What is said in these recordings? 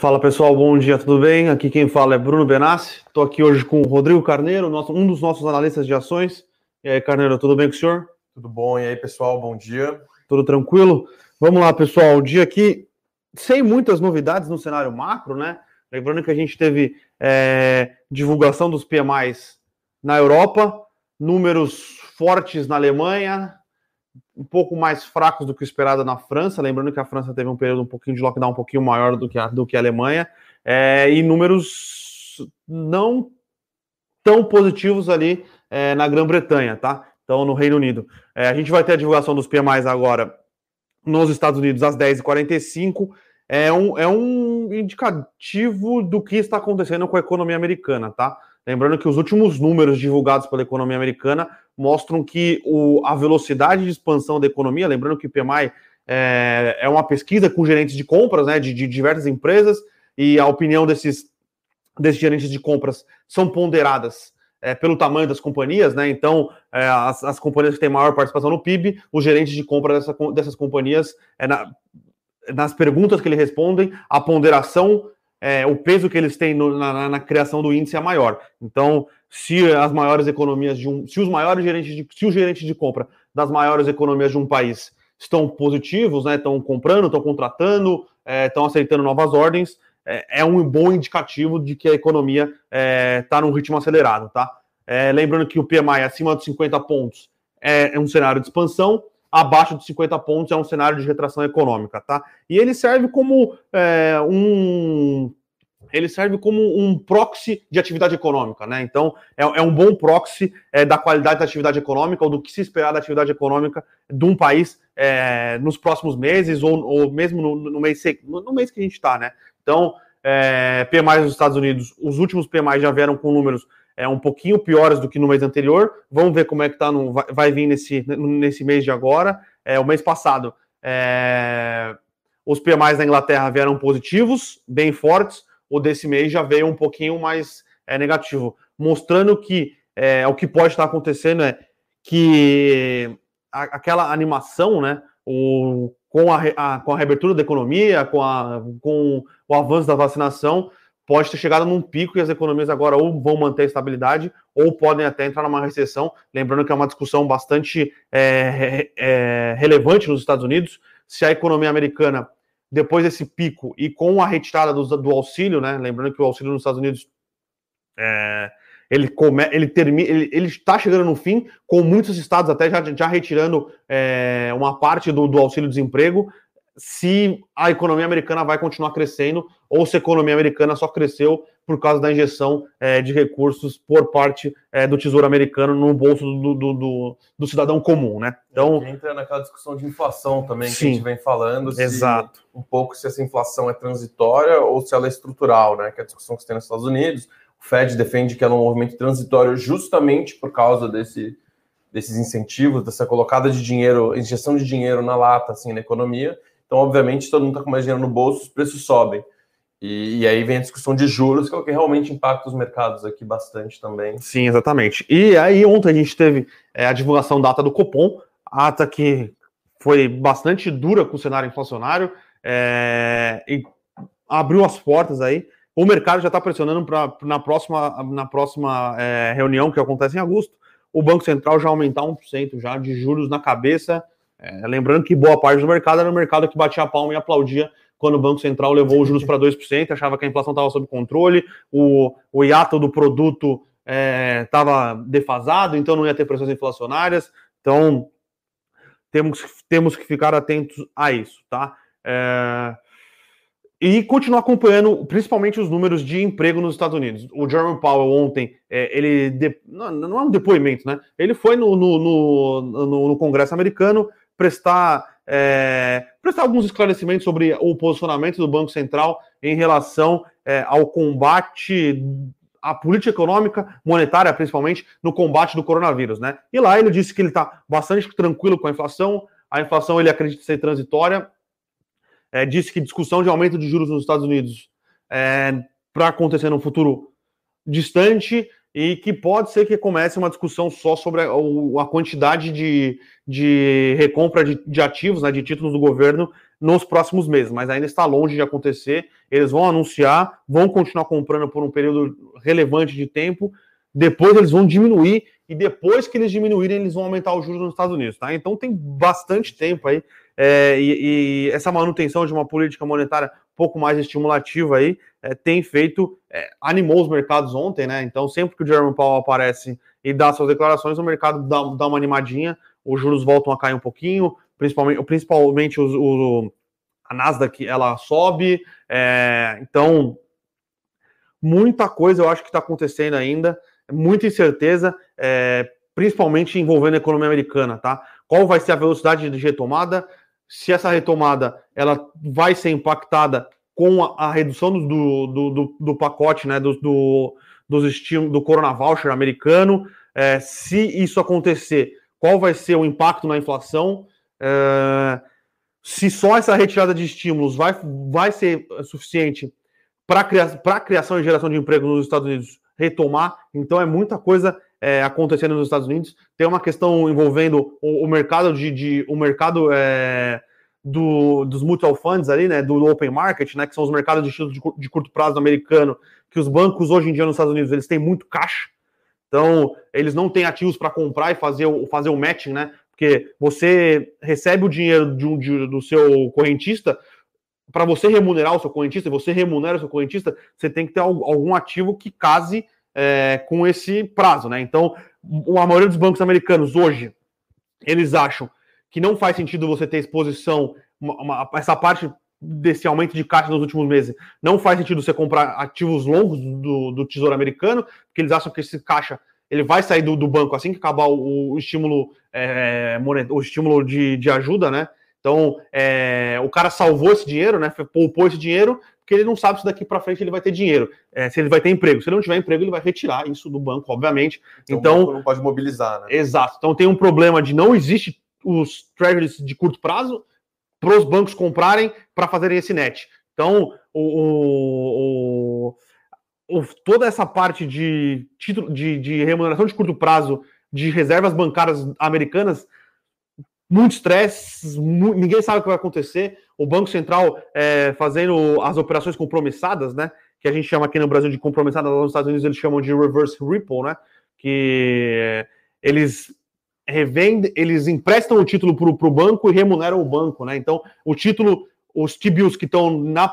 Fala pessoal, bom dia, tudo bem? Aqui quem fala é Bruno Benassi. Estou aqui hoje com o Rodrigo Carneiro, nosso, um dos nossos analistas de ações. E aí, Carneiro, tudo bem com o senhor? Tudo bom? E aí, pessoal, bom dia. Tudo tranquilo? Vamos lá, pessoal. O dia aqui sem muitas novidades no cenário macro, né? Lembrando que a gente teve é, divulgação dos PMIs na Europa, números fortes na Alemanha, um pouco mais fracos do que esperado na França. Lembrando que a França teve um período um pouquinho de lockdown um pouquinho maior do que a, do que a Alemanha, é, e números não tão positivos ali é, na Grã-Bretanha, tá? Então, no Reino Unido. É, a gente vai ter a divulgação dos PMIs agora nos Estados Unidos às 10h45. É um, é um indicativo do que está acontecendo com a economia americana, tá? Lembrando que os últimos números divulgados pela economia americana mostram que o, a velocidade de expansão da economia, lembrando que o PMI é, é uma pesquisa com gerentes de compras né, de, de, diversas empresas, e a opinião desses, desses gerentes de compras são ponderadas é, pelo tamanho das companhias, né? Então, é, as, as, companhias que têm maior participação no PIB, os gerentes de compra dessa, dessas companhias, é, na, nas perguntas que eles respondem, a ponderação é, o peso que eles têm no, na, na, criação do índice é maior. Então, se as maiores economias de um, se os maiores gerentes de, se os gerentes de compra das maiores economias de um país estão positivos, né, estão comprando, estão contratando, é, estão aceitando novas ordens, é, é, um bom indicativo de que a economia está é, tá num ritmo acelerado, tá? É, lembrando que o PMI acima de 50 pontos é, é um cenário de expansão, abaixo de 50 pontos é um cenário de retração econômica, tá? E ele serve como é, um ele serve como um proxy de atividade econômica, né? Então, é, é um bom proxy é, da qualidade da atividade econômica ou do que se esperar da atividade econômica de um país é, nos próximos meses ou, ou mesmo no, no, mês, no, mês que a gente está, né? Então, é, PMI dos Estados Unidos, os últimos PMI já vieram com números é, um pouquinho piores do que no mês anterior. Vamos ver como é que tá no, vai, vai vir nesse, nesse mês de agora. É, o mês passado, é, os PMIs da Inglaterra vieram positivos, bem fortes. O desse mês já veio um pouquinho mais é, negativo, mostrando que é, o que pode estar acontecendo é que a, aquela animação, né, o, com, a, a, com a reabertura da economia, com, a, com o avanço da vacinação, pode ter chegado num pico e as economias agora ou vão manter a estabilidade ou podem até entrar numa recessão. Lembrando que é uma discussão bastante é, é, relevante nos Estados Unidos. Se a economia americana, depois desse pico e com a retirada do, do auxílio, né? Lembrando que o auxílio nos Estados Unidos é, ele, come, ele, termina, ele, está chegando no fim, com muitos estados até já, já retirando é, uma parte do, do auxílio-desemprego se a economia americana vai continuar crescendo ou se a economia americana só cresceu por causa da injeção é, de recursos por parte é, do Tesouro Americano no bolso do, do, do, do, cidadão comum, né? Então entra naquela discussão de inflação também sim, que a gente vem falando, se, exato. um pouco se essa inflação é transitória ou se ela é estrutural, né? Que é a discussão que se tem nos Estados Unidos. O Fed defende que ela é um movimento transitório justamente por causa desse, desses incentivos, dessa colocada de dinheiro, injeção de dinheiro na lata, assim, na economia então, obviamente, todo mundo está com mais dinheiro no bolso, os preços sobem. E, e, aí vem a discussão de juros, que é o que realmente impacta os mercados aqui bastante também. Sim, exatamente. E aí ontem a gente teve é, a divulgação da ata do Copom, ata que foi bastante dura com o cenário inflacionário é, e abriu as portas aí. O mercado já está pressionando para na próxima, na próxima é, reunião que acontece em agosto, o Banco Central já aumentar 1% já de juros na cabeça é, lembrando que boa parte do mercado era o mercado que batia a palma e aplaudia quando o Banco Central levou os juros para 2%, achava que a inflação estava sob controle, o, o hiato do produto estava é, defasado, então não ia ter pressões inflacionárias. Então, temos, temos que ficar atentos a isso, tá? É, e continuar acompanhando, principalmente os números de emprego nos Estados Unidos. O Jerome Powell ontem, é, ele de, não, não, é um depoimento, né? Ele foi no, no, no, no Congresso americano prestar, é, prestar alguns esclarecimentos sobre o posicionamento do Banco Central em relação é, ao combate à política econômica, monetária, principalmente, no combate do coronavírus, né? E lá ele disse que ele está bastante tranquilo com a inflação, a inflação ele acredita ser transitória, é, disse que discussão de aumento de juros nos Estados Unidos é, para acontecer no futuro distante, e que pode ser que comece uma discussão só sobre a, a quantidade de, de recompra de, de ativos, né, de títulos do governo nos próximos meses, mas ainda está longe de acontecer. Eles vão anunciar, vão continuar comprando por um período relevante de tempo, depois eles vão diminuir, e depois que eles diminuírem, eles vão aumentar os juros nos Estados Unidos, tá? Então tem bastante tempo aí, é, e, e, essa manutenção de uma política monetária pouco mais estimulativa aí é, tem feito, é, animou os mercados ontem, né? Então sempre que o Jerome Powell aparece e dá suas declarações, o mercado dá, dá uma animadinha, os juros voltam a cair um pouquinho, principalmente, principalmente os, o, a Nasdaq ela sobe, é, então muita coisa eu acho que está acontecendo ainda, muita incerteza, é, principalmente envolvendo a economia americana, tá? Qual vai ser a velocidade de retomada? Se essa retomada ela vai ser impactada com a, a redução do, do, do, do, pacote, né, do, do, dos estímulos do Corona Voucher americano, é, se isso acontecer, qual vai ser o impacto na inflação? É, se só essa retirada de estímulos vai, vai ser suficiente para a criação e geração de emprego nos Estados Unidos retomar, então é muita coisa é, acontecendo nos Estados Unidos. Tem uma questão envolvendo o, o mercado de, de, o mercado é, do, dos mutual funds ali, né, do open market, né, que são os mercados de de, de curto prazo americano, que os bancos hoje em dia nos Estados Unidos eles têm muito caixa, então eles não têm ativos para comprar e fazer o, fazer o matching, né? Porque você recebe o dinheiro de um, de, do seu correntista, para você remunerar o seu correntista, e você remunera o seu correntista, você tem que ter algum ativo que case é, com esse prazo, né? Então, a maioria dos bancos americanos hoje, eles acham que não faz sentido você ter exposição, uma, uma, essa parte desse aumento de caixa nos últimos meses, não faz sentido você comprar ativos longos do, do Tesouro Americano, porque eles acham que esse caixa ele vai sair do, do banco assim que acabar o, o estímulo, é, o estímulo de, de ajuda, né? Então, é, o cara salvou esse dinheiro, né? Poupou esse dinheiro, porque ele não sabe se daqui para frente ele vai ter dinheiro, é, se ele vai ter emprego. Se ele não tiver emprego, ele vai retirar isso do banco, obviamente. Então, então não pode mobilizar, né? Exato. Então tem um problema de não existe os treasuries de curto prazo para os bancos comprarem para fazerem esse net. Então, o, o, toda essa parte de título de, de remuneração de curto prazo de reservas bancárias americanas, muito estresse, ninguém sabe o que vai acontecer. O Banco Central é, fazendo as operações compromissadas, né? Que a gente chama aqui no Brasil de compromissadas, nos Estados Unidos eles chamam de reverse repo, né? Que eles revendem, eles emprestam o título para o banco e remuneram o banco, né? Então, o título os T-bills que estão na,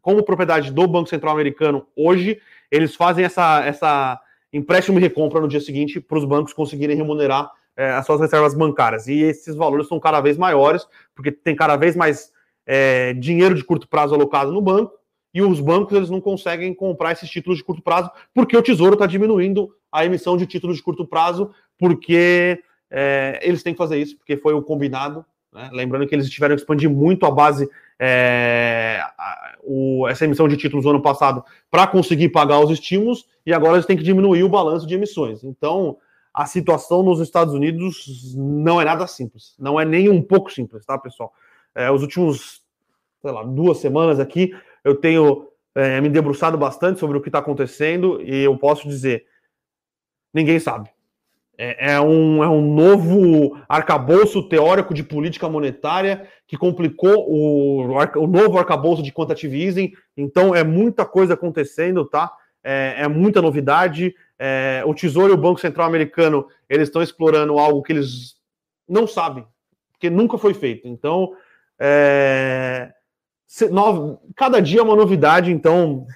como propriedade do Banco Central Americano hoje, eles fazem essa, essa empréstimo e recompra no dia seguinte para os bancos conseguirem remunerar é, as suas reservas bancárias. E esses valores são cada vez maiores, porque tem cada vez mais é, dinheiro de curto prazo alocado no banco, e os bancos eles não conseguem comprar esses títulos de curto prazo, porque o Tesouro está diminuindo a emissão de títulos de curto prazo, porque é, eles têm que fazer isso, porque foi o combinado. Né? Lembrando que eles tiveram que expandir muito a base é, a, o, essa emissão de títulos no ano passado para conseguir pagar os estímulos e agora eles têm que diminuir o balanço de emissões. Então, a situação nos Estados Unidos não é nada simples, não é nem um pouco simples, tá, pessoal? É, os últimos, sei lá, duas semanas aqui, eu tenho é, me debruçado bastante sobre o que está acontecendo e eu posso dizer, ninguém sabe. É, é, um, é um novo arcabouço teórico de política monetária que complicou o, o novo arcabouço de quantitative easing. Então, é muita coisa acontecendo, tá? É, é muita novidade. É, o Tesouro e o Banco Central Americano eles estão explorando algo que eles não sabem, porque nunca foi feito. Então, é, cada dia é uma novidade, então.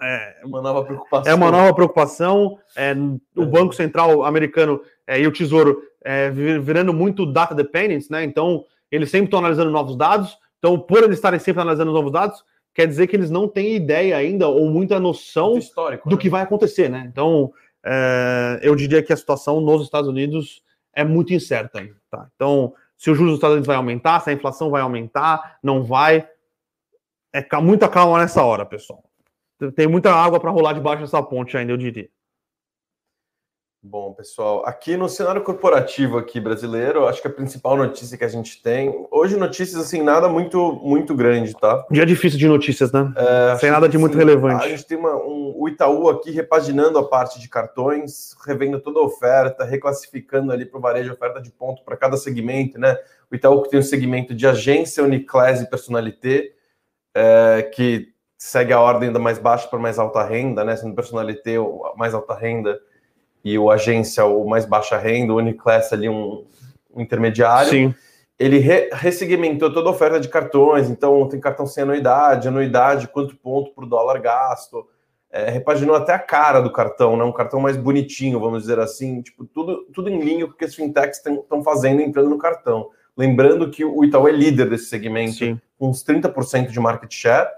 É uma nova preocupação. É uma nova preocupação. É, o Banco Central americano é, e o Tesouro é, virando muito data dependent, né? Então, eles sempre estão analisando novos dados. Então, por eles estarem sempre analisando novos dados, quer dizer que eles não têm ideia ainda ou muita noção do né? que vai acontecer, né? Então, é, eu diria que a situação nos Estados Unidos é muito incerta ainda, tá? Então, se o juros dos Estados Unidos vai aumentar, se a inflação vai aumentar, não vai é muita calma nessa hora, pessoal. Tem muita água para rolar debaixo dessa ponte ainda, eu diria. Bom, pessoal, aqui no cenário corporativo aqui brasileiro, acho que a principal notícia que a gente tem, hoje notícias assim, nada muito muito grande, tá? Dia difícil de notícias, né? É, Sem nada de muito assim, relevante. A gente tem uma, um, o Itaú aqui repaginando a parte de cartões, revendo toda a oferta, reclassificando ali para o varejo oferta de ponto para cada segmento, né? O Itaú que tem o segmento de agência, Uniclass e Personalité, é, que segue a ordem da mais baixa para mais alta renda, né? Sendo Personalité mais alta renda e o agência o mais baixa renda, o Uniclass ali um, um intermediário. Sim. Ele re ressegmentou toda a oferta de cartões, então tem cartão sem anuidade, anuidade, quanto ponto por dólar gasto. É, repaginou até a cara do cartão, né? Um cartão mais bonitinho, vamos dizer assim, tipo, tudo, tudo em linha porque as fintechs estão fazendo entrando no cartão. Lembrando que o Itaú é líder desse segmento, Sim. com uns 30% de market share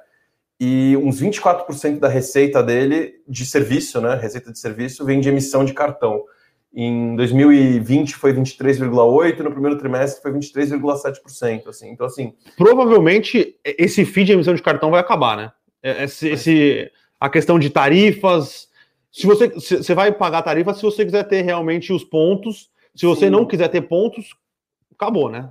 e uns 24% da receita dele de serviço, né? Receita de serviço vem de emissão de cartão. Em 2020 foi 23,8, no primeiro trimestre foi 23,7%, assim. Então assim, provavelmente esse fee de emissão de cartão vai acabar, né? É, esse, esse a questão de tarifas, se você você vai pagar tarifa se você quiser ter realmente os pontos, se você Sim. não quiser ter pontos, acabou, né?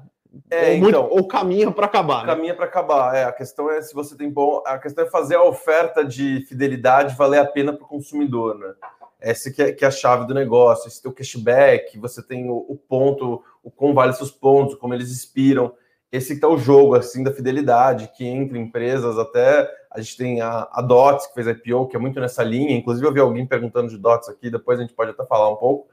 É, ou, muito, então, ou caminha para acabar. Né? Caminha para acabar. É, a questão é se você tem bom. A questão é fazer a oferta de fidelidade valer a pena para o consumidor, né? Essa que é, que é, a chave do negócio. Esse teu cashback, você tem o, o ponto, o como vale seus pontos, como eles expiram. Esse que tá o jogo assim da fidelidade, que entre empresas até a gente tem a, a Dots que fez a IPO, que é muito nessa linha. Inclusive eu vi alguém perguntando de Dots aqui, depois a gente pode até falar um pouco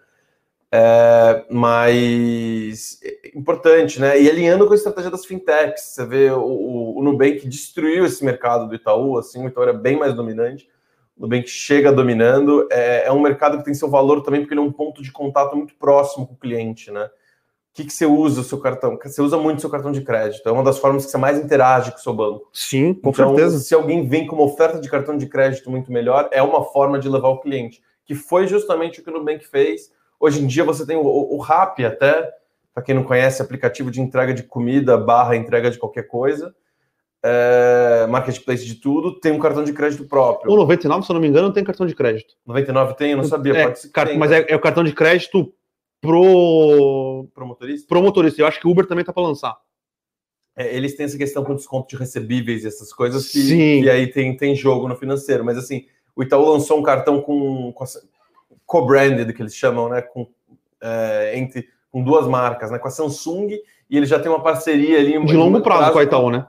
é, mas é importante, né? E alinhando com a estratégia das fintechs, você vê o, o, Nubank destruiu esse mercado do Itaú, assim, o Itaú era bem mais dominante, o Nubank chega dominando, é, é um mercado que tem seu valor também, porque ele é um ponto de contato muito próximo com o cliente, né? O que, que você usa o seu cartão? Você usa muito o seu cartão de crédito, é uma das formas que você mais interage com o seu banco. Sim, com então, certeza. Se alguém vem com uma oferta de cartão de crédito muito melhor, é uma forma de levar o cliente, que foi justamente o que o Nubank fez Hoje em dia você tem o, o Rap até, para quem não conhece, aplicativo de entrega de comida barra entrega de qualquer coisa. É, marketplace de tudo, tem um cartão de crédito próprio. O 99, se eu não me engano, tem cartão de crédito. 99 tem? Eu não sabia. É, car mas é, é, o cartão de crédito pro... Pro motorista? Pro motorista. Eu acho que o Uber também tá para lançar. É, eles têm essa questão com desconto de recebíveis e essas coisas que, Sim. que aí tem, tem jogo no financeiro. Mas assim, o Itaú lançou um cartão com, com co-branded, que eles chamam, né, com, é, entre, com duas marcas, né, com a Samsung, e ele já tem uma parceria ali... De longo prazo, prazo com a Itaú, né?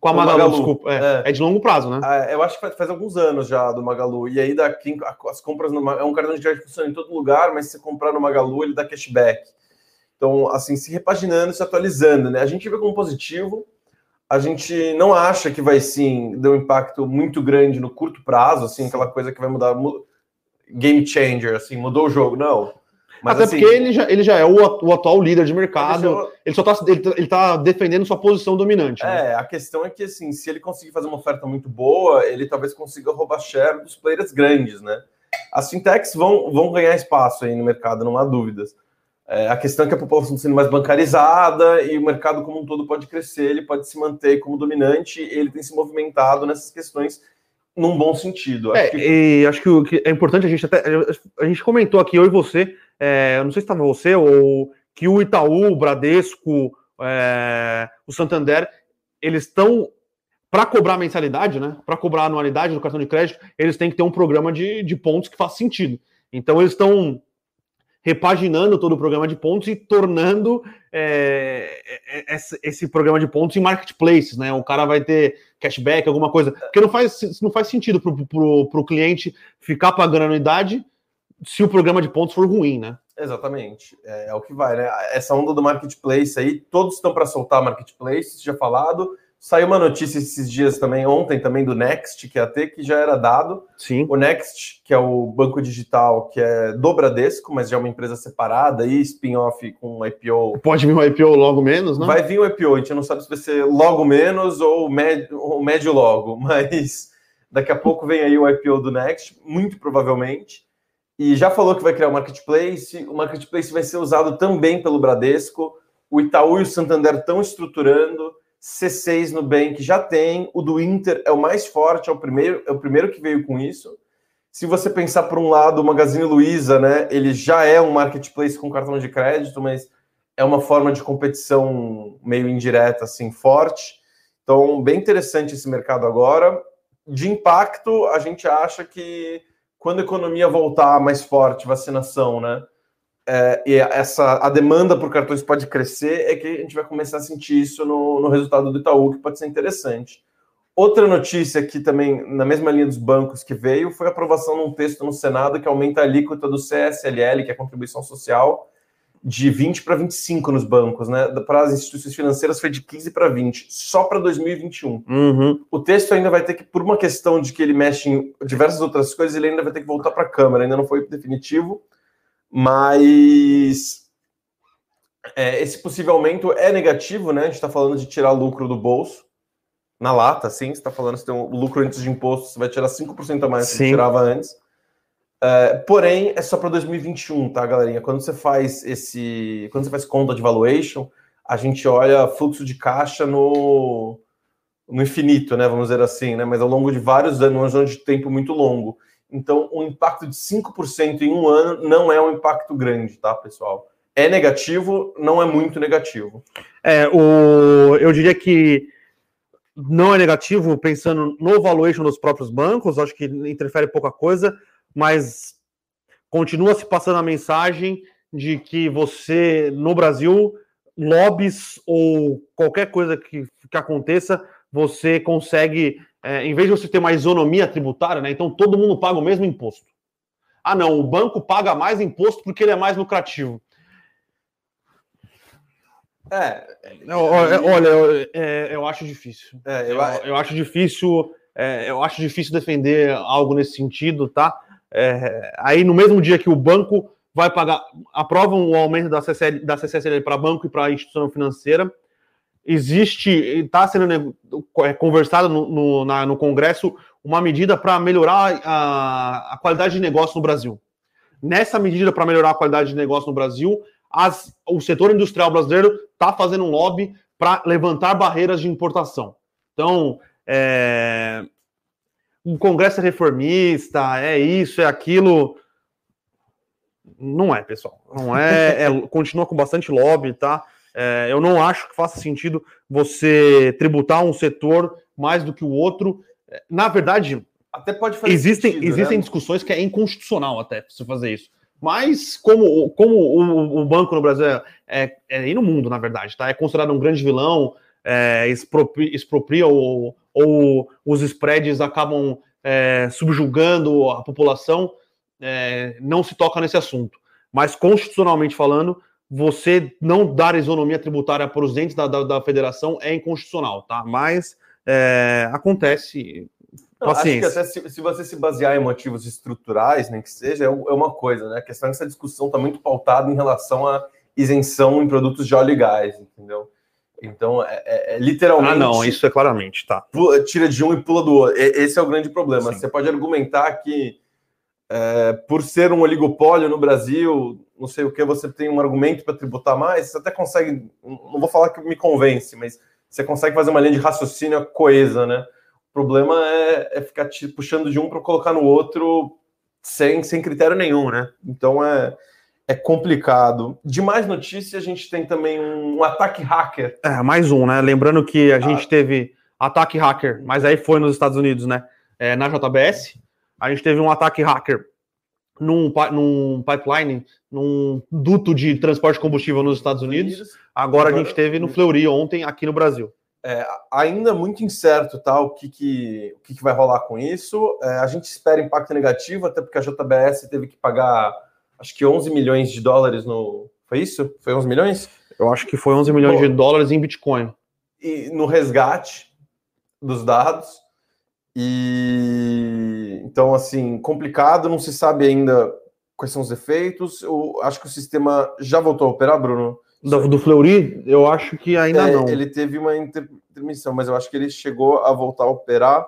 Com a Magalu, Magalu. desculpa. É, é. é, de longo prazo, né? É, eu acho que faz, faz, alguns anos já do Magalu. E aí daqui, as compras no, é um cartão de crédito que funciona em todo lugar, mas se você comprar no Magalu, ele dá cashback. Então, assim, se repaginando, se atualizando, né? A gente vê como positivo. A gente não acha que vai sim dar um impacto muito grande no curto prazo, assim, aquela coisa que vai mudar game changer, assim, mudou o jogo, não. Mas, Até assim, porque ele já, ele já é o, o atual líder de mercado, ele só está ele, tá, ele tá defendendo sua posição dominante. Né? É, a questão é que, assim, se ele conseguir fazer uma oferta muito boa, ele talvez consiga roubar share dos players grandes, né? As fintechs vão, vão ganhar espaço aí no mercado, não há dúvidas. É, a questão é que a população está sendo mais bancarizada e o mercado como um todo pode crescer, ele pode se manter como dominante, ele tem se movimentado nessas questões num bom sentido. Acho é, que... E acho que o que é importante a gente até. A gente comentou aqui, eu e você, é, não sei se estava você, ou que o Itaú, o Bradesco, é, o Santander, eles estão. Para cobrar mensalidade, né? Para cobrar anualidade do cartão de crédito, eles têm que ter um programa de, de pontos que faz sentido. Então, eles estão repaginando todo o programa de pontos e tornando é, é, esse, esse, programa de pontos em marketplaces, né? O cara vai ter cashback, alguma coisa. Porque não faz, não faz sentido para o cliente ficar pagando anuidade se o programa de pontos for ruim, né? Exatamente. É, é o que vai, né? Essa onda do marketplace aí, todos estão para soltar marketplace, já falado. Saiu uma notícia esses dias também, ontem também, do Next, que é até que já era dado. Sim. O Next, que é o banco digital, que é do Bradesco, mas já é uma empresa separada e spin-off com um IPO. Pode vir um IPO logo menos, né? Vai vir um IPO, a gente não sabe se vai ser logo menos ou médio, ou médio logo, mas daqui a pouco vem aí o IPO do Next, muito provavelmente. E já falou que vai criar o um marketplace. O marketplace vai ser usado também pelo Bradesco. O Itaú e o Santander estão estruturando. C6 no Bank já tem, o do Inter é o mais forte, é o primeiro, é o primeiro que veio com isso. Se você pensar por um lado, o Magazine Luiza, né, ele já é um marketplace com cartão de crédito, mas é uma forma de competição meio indireta, assim, forte. Então, bem interessante esse mercado agora. De impacto, a gente acha que quando a economia voltar mais forte, vacinação, né? É, e essa a demanda por cartões pode crescer, é que a gente vai começar a sentir isso no, no resultado do Itaú, que pode ser interessante. Outra notícia que também, na mesma linha dos bancos que veio, foi a aprovação de um texto no Senado que aumenta a alíquota do CSLL, que é a contribuição social, de 20 para 25 nos bancos, né? Para as instituições financeiras foi de 15 para 20, só para 2021. Uhum. O texto ainda vai ter que, por uma questão de que ele mexe em diversas outras coisas, ele ainda vai ter que voltar para a Câmara, ainda não foi definitivo, mas é, esse possível aumento é negativo, né? A gente está falando de tirar lucro do bolso. Na lata, sim, você está falando que tem um lucro antes de imposto, você vai tirar 5% a mais do que tirava antes. É, porém, é só para 2021, tá, galerinha? Quando você faz esse. Quando você faz conta de valuation, a gente olha fluxo de caixa no, no infinito, né? Vamos dizer assim, né? Mas ao longo de vários anos, um de tempo muito longo. Então, um impacto de 5% em um ano não é um impacto grande, tá, pessoal? É negativo, não é muito negativo. É, o, eu diria que não é negativo pensando no valuation dos próprios bancos, acho que interfere pouca coisa mas continua se passando a mensagem de que você, no Brasil, lobbies ou qualquer coisa que, que aconteça, você consegue, é, em vez de você ter uma isonomia tributária, né? Então todo mundo paga o mesmo imposto. Ah, não, o banco paga mais imposto porque ele é mais lucrativo. É, olha, eu, é, eu acho difícil. É, eu, eu, eu, acho difícil, é, eu acho difícil defender algo nesse sentido, tá? É, aí no mesmo dia que o banco vai pagar, aprovam o aumento da, CCL, da CCSL para banco e para instituição financeira, existe, está sendo é, conversado no, no, na, no Congresso uma medida para melhorar a, a, qualidade de negócio no Brasil. Nessa medida para melhorar a qualidade de negócio no Brasil, as, o setor industrial brasileiro está fazendo um lobby para levantar barreiras de importação. Então, é, o Congresso é reformista, é isso, é aquilo. Não é, pessoal. Não é, é continua com bastante lobby, tá? É, eu não acho que faça sentido você tributar um setor mais do que o outro. Na verdade, até pode fazer existem, sentido, existem né? discussões que é inconstitucional até você fazer isso. Mas como, como o, o banco no Brasil é, é, é, e no mundo, na verdade, tá? É considerado um grande vilão, é, expropria, expropria ou, ou os spreads acabam é, subjugando a população, é, não se toca nesse assunto. Mas, constitucionalmente falando, você não dar isonomia tributária para os entes da, da, da federação é inconstitucional, tá? Mas é, acontece. Não, acho que até se, se, você se basear em motivos estruturais, nem que seja, é, é uma coisa, né? A questão é que essa discussão está muito pautada em relação à isenção em produtos de óleo e gás, entendeu? Então, é, é, é, literalmente. Ah, não, isso é claramente, tá. Pula, tira de um e pula do outro. Esse é o grande problema. Sim. Você pode argumentar que, é, por ser um oligopólio no Brasil, não sei o que, você tem um argumento para tributar mais. Você até consegue. Não vou falar que me convence, mas você consegue fazer uma linha de raciocínio coesa, né? O problema é, é ficar te puxando de um para colocar no outro sem, sem critério nenhum, né? Então é é complicado. De mais notícias, a gente tem também um, ataque hacker. É, mais um, né? Lembrando que a ah. gente teve ataque hacker, mas aí foi nos Estados Unidos, né? É, na JBS, a gente teve um ataque hacker num, num pipeline, num duto de transporte de combustível nos Estados Unidos. Agora, a gente teve no Fleury ontem aqui no Brasil. É, ainda muito incerto tá, o, que, que, o que, que vai rolar com isso. É, a gente espera impacto negativo, até porque a JBS teve que pagar acho que 11 milhões de dólares no. Foi isso? Foi 11 milhões? Eu acho que foi 11 milhões Bom, de dólares em Bitcoin. E no resgate dos dados. E então, assim, complicado, não se sabe ainda quais são os efeitos. Eu acho que o sistema já voltou a operar, Bruno. Do, do Fleury, eu acho que ainda é, não. Ele teve uma intermissão, mas eu acho que ele chegou a voltar a operar.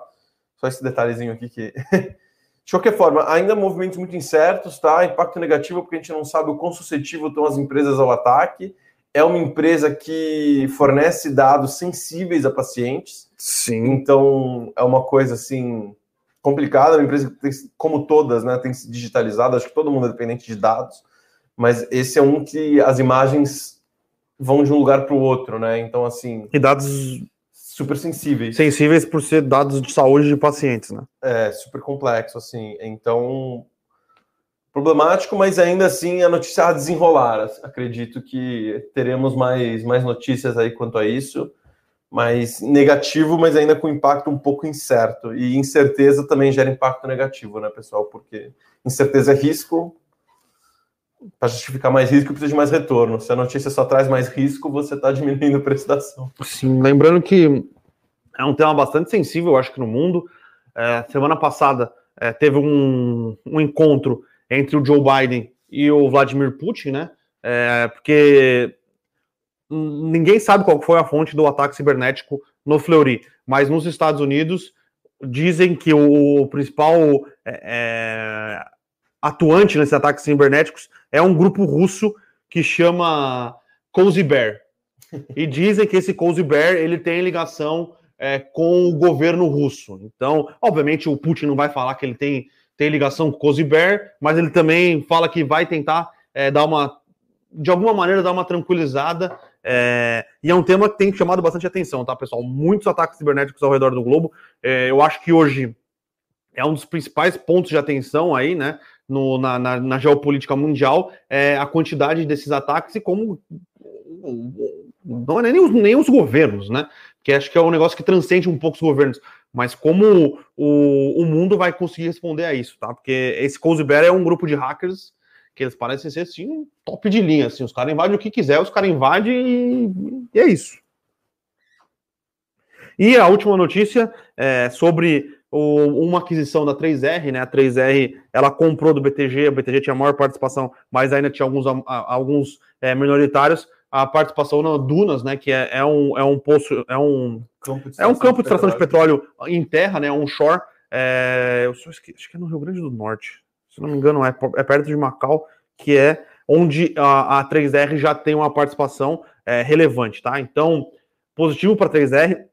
Só esse detalhezinho aqui que De qualquer forma, ainda movimentos muito incertos, tá? Impacto negativo porque a gente não sabe o quão suscetível estão as empresas ao ataque. É uma empresa que fornece dados sensíveis a pacientes. Sim. Então, é uma coisa assim complicada, uma empresa que, tem, como todas, né, tem se digitalizado, acho que todo mundo é dependente de dados, mas esse é um que as imagens vão de um lugar para o outro, né? Então, assim. E dados super sensíveis. Sensíveis por ser dados de saúde de pacientes, né? É, super complexo, assim. Então, problemático, mas ainda assim a notícia a desenrolar. Acredito que teremos mais, mais notícias aí quanto a isso, mas negativo, mas ainda com impacto um pouco incerto. E incerteza também gera impacto negativo, né, pessoal? Porque incerteza é risco. Para justificar mais risco, precisa de mais retorno. Se a notícia só traz mais risco, você está diminuindo a prestação. Sim, lembrando que é um tema bastante sensível, eu acho que no mundo. É, semana passada é, teve um, um encontro entre o Joe Biden e o Vladimir Putin, né? É, porque ninguém sabe qual foi a fonte do ataque cibernético no Fleury, mas nos Estados Unidos dizem que o principal é, é, atuante nesses ataques cibernéticos é um grupo russo que chama Cozy Bear. E dizem que esse Cozy Bear ele tem ligação é, com o governo russo. Então, obviamente, o Putin não vai falar que ele tem tem ligação com o Cozy Bear, mas ele também fala que vai tentar é, dar uma, de alguma maneira, dar uma tranquilizada. É, e é um tema que tem chamado bastante atenção, tá, pessoal? Muitos ataques cibernéticos ao redor do globo. É, eu acho que hoje é um dos principais pontos de atenção aí, né? No, na, na, na, geopolítica mundial, é a quantidade desses ataques e como não é nem os, nem os governos, né? Que acho que é um negócio que transcende um pouco os governos mas como o, o mundo vai conseguir responder a isso, tá? Porque esse Cozy Bear é um grupo de hackers que eles parecem ser assim, top de linha, assim, os caras invadem o que quiser, os caras invadem e, e, é isso. E a última notícia é sobre o, uma aquisição da 3R, né? A 3R ela comprou do BTG, a BTG tinha maior participação, mas ainda tinha alguns, alguns é, minoritários a participação na Dunas, né, que é, é, um, é um poço, é um é um campo de extração de petróleo em terra, né, um shore, é, eu esqueci, acho que é no Rio Grande do Norte, se não me engano, é, é perto de Macau, que é onde a, a 3R já tem uma participação é, relevante, tá? Então, positivo para a 3R,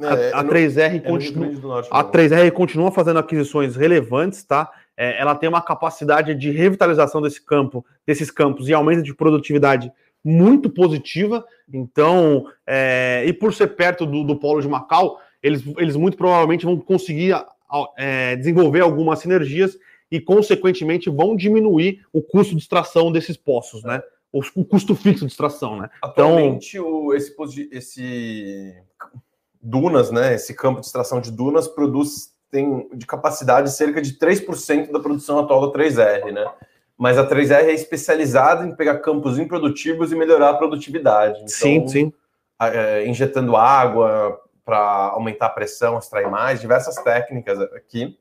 a, a 3R continua, a 3R continua fazendo aquisições relevantes, tá? É, ela tem uma capacidade de revitalização desse campo, desses campos e aumento de produtividade muito positiva. Então, é, e por ser perto do, do polo de Macau, eles, eles muito provavelmente vão conseguir é, desenvolver algumas sinergias e, consequentemente, vão diminuir o custo de extração desses poços, né? O, o custo fixo de extração, né? Atualmente, então, o, esse, esse dunas, né? Esse campo de extração de dunas produz tem de capacidade cerca de 3% da produção atual da 3R, né? Mas a 3R é especializada em pegar campos improdutivos e melhorar a produtividade. Então, sim, sim. É, injetando água para aumentar a pressão, extrair mais, diversas técnicas aqui.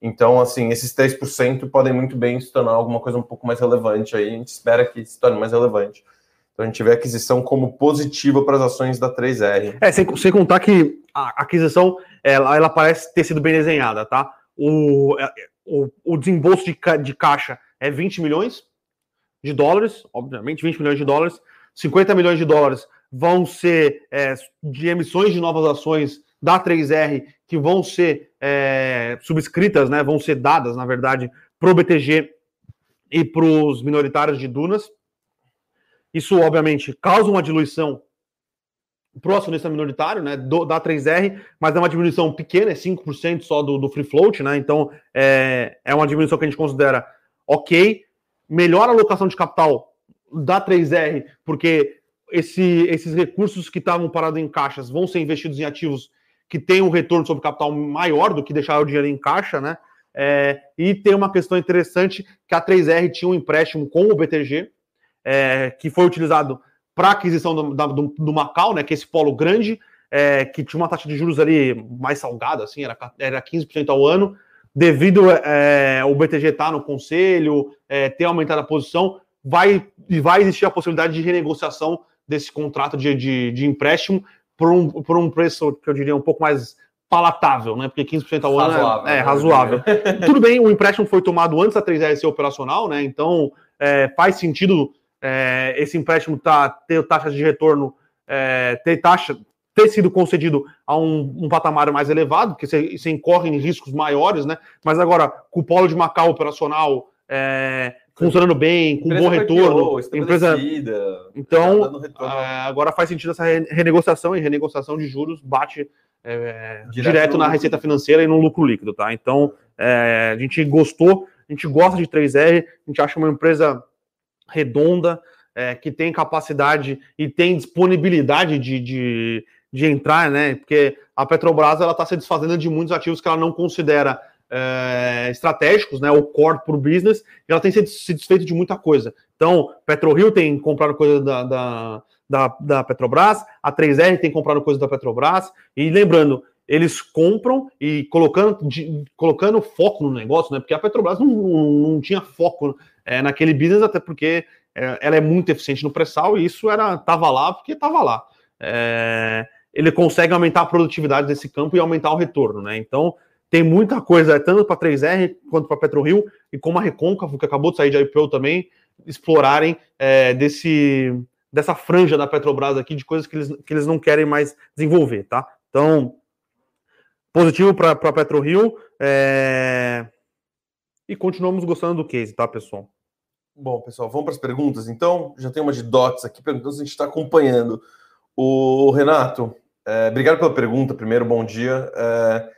Então, assim, esses 3% podem muito bem se tornar alguma coisa um pouco mais relevante aí. A gente espera que se torne mais relevante. Então, a gente vê a aquisição como positiva para as ações da 3R. É, sem, sem contar que a aquisição, ela, ela parece ter sido bem desenhada, tá? O, é, o, o desembolso de, de caixa é 20 milhões de dólares, obviamente 20 milhões de dólares, 50 milhões de dólares vão ser é, de emissões de novas ações da 3R que vão ser é, subscritas, né, vão ser dadas, na verdade, para o BTG e para os minoritários de Dunas. Isso, obviamente, causa uma diluição para o acionista minoritário, né, do, da 3R, mas é uma diminuição pequena, é 5% só do, do free float, né, então é, é uma diminuição que a gente considera ok, melhor alocação de capital da 3R, porque esse, esses recursos que estavam parados em caixas vão ser investidos em ativos que têm um retorno sobre capital maior do que deixar o dinheiro em caixa, né? É, e tem uma questão interessante que a 3R tinha um empréstimo com o BTG, é, que foi utilizado para aquisição do, do, do, Macau, né? Que é esse polo grande, é, que tinha uma taxa de juros ali mais salgada, assim, era, era 15% ao ano devido é, o BTG estar tá no conselho, é, ter aumentado a posição, vai, vai existir a possibilidade de renegociação desse contrato de, de, de empréstimo por um, por um preço que eu diria um pouco mais palatável, né? Porque 15% ao ano razoável, é, é razoável. Tudo bem, o empréstimo foi tomado antes da 3R ser operacional, né? Então é, faz sentido é, esse empréstimo tá, ter taxas de retorno, é, ter taxa, ter sido concedido a um, um patamar mais elevado, porque você, você incorre em riscos maiores, né? Mas agora, com o polo de Macau operacional é, funcionando bem, com bom retorno, empresa. Então, é, agora faz sentido essa renegociação e renegociação de juros bate é, direto, direto na receita financeira e no lucro líquido, tá? Então, é, a gente gostou, a gente gosta de 3R, a gente acha uma empresa redonda, é, que tem capacidade e tem disponibilidade de, de, de entrar, né? Porque a Petrobras ela está se desfazendo de muitos ativos que ela não considera é, estratégicos, né? O core por business, e ela tem se, desfeito de muita coisa. Então, PetroRio tem comprado coisa da, da, da, da Petrobras, a 3R tem comprado coisa da Petrobras, e lembrando, eles compram e colocando, de, colocando foco no negócio, né? Porque a Petrobras não, não, não tinha foco é, naquele business, até porque é, ela é muito eficiente no pré-sal e isso era tava lá porque estava lá. É, ele consegue aumentar a produtividade desse campo e aumentar o retorno, né? Então tem muita coisa, tanto para 3R quanto para PetroRio, e como a Recôncavo, que acabou de sair de IPO também, explorarem é, desse, dessa franja da Petrobras aqui de coisas que eles, que eles não querem mais desenvolver, tá? Então, positivo para PetroRio, é... e continuamos gostando do case, tá, pessoal? Bom, pessoal, vamos para as perguntas. Então, já tem uma de dots aqui perguntando se a gente está acompanhando. O Renato, é, obrigado pela pergunta. Primeiro, bom dia. É,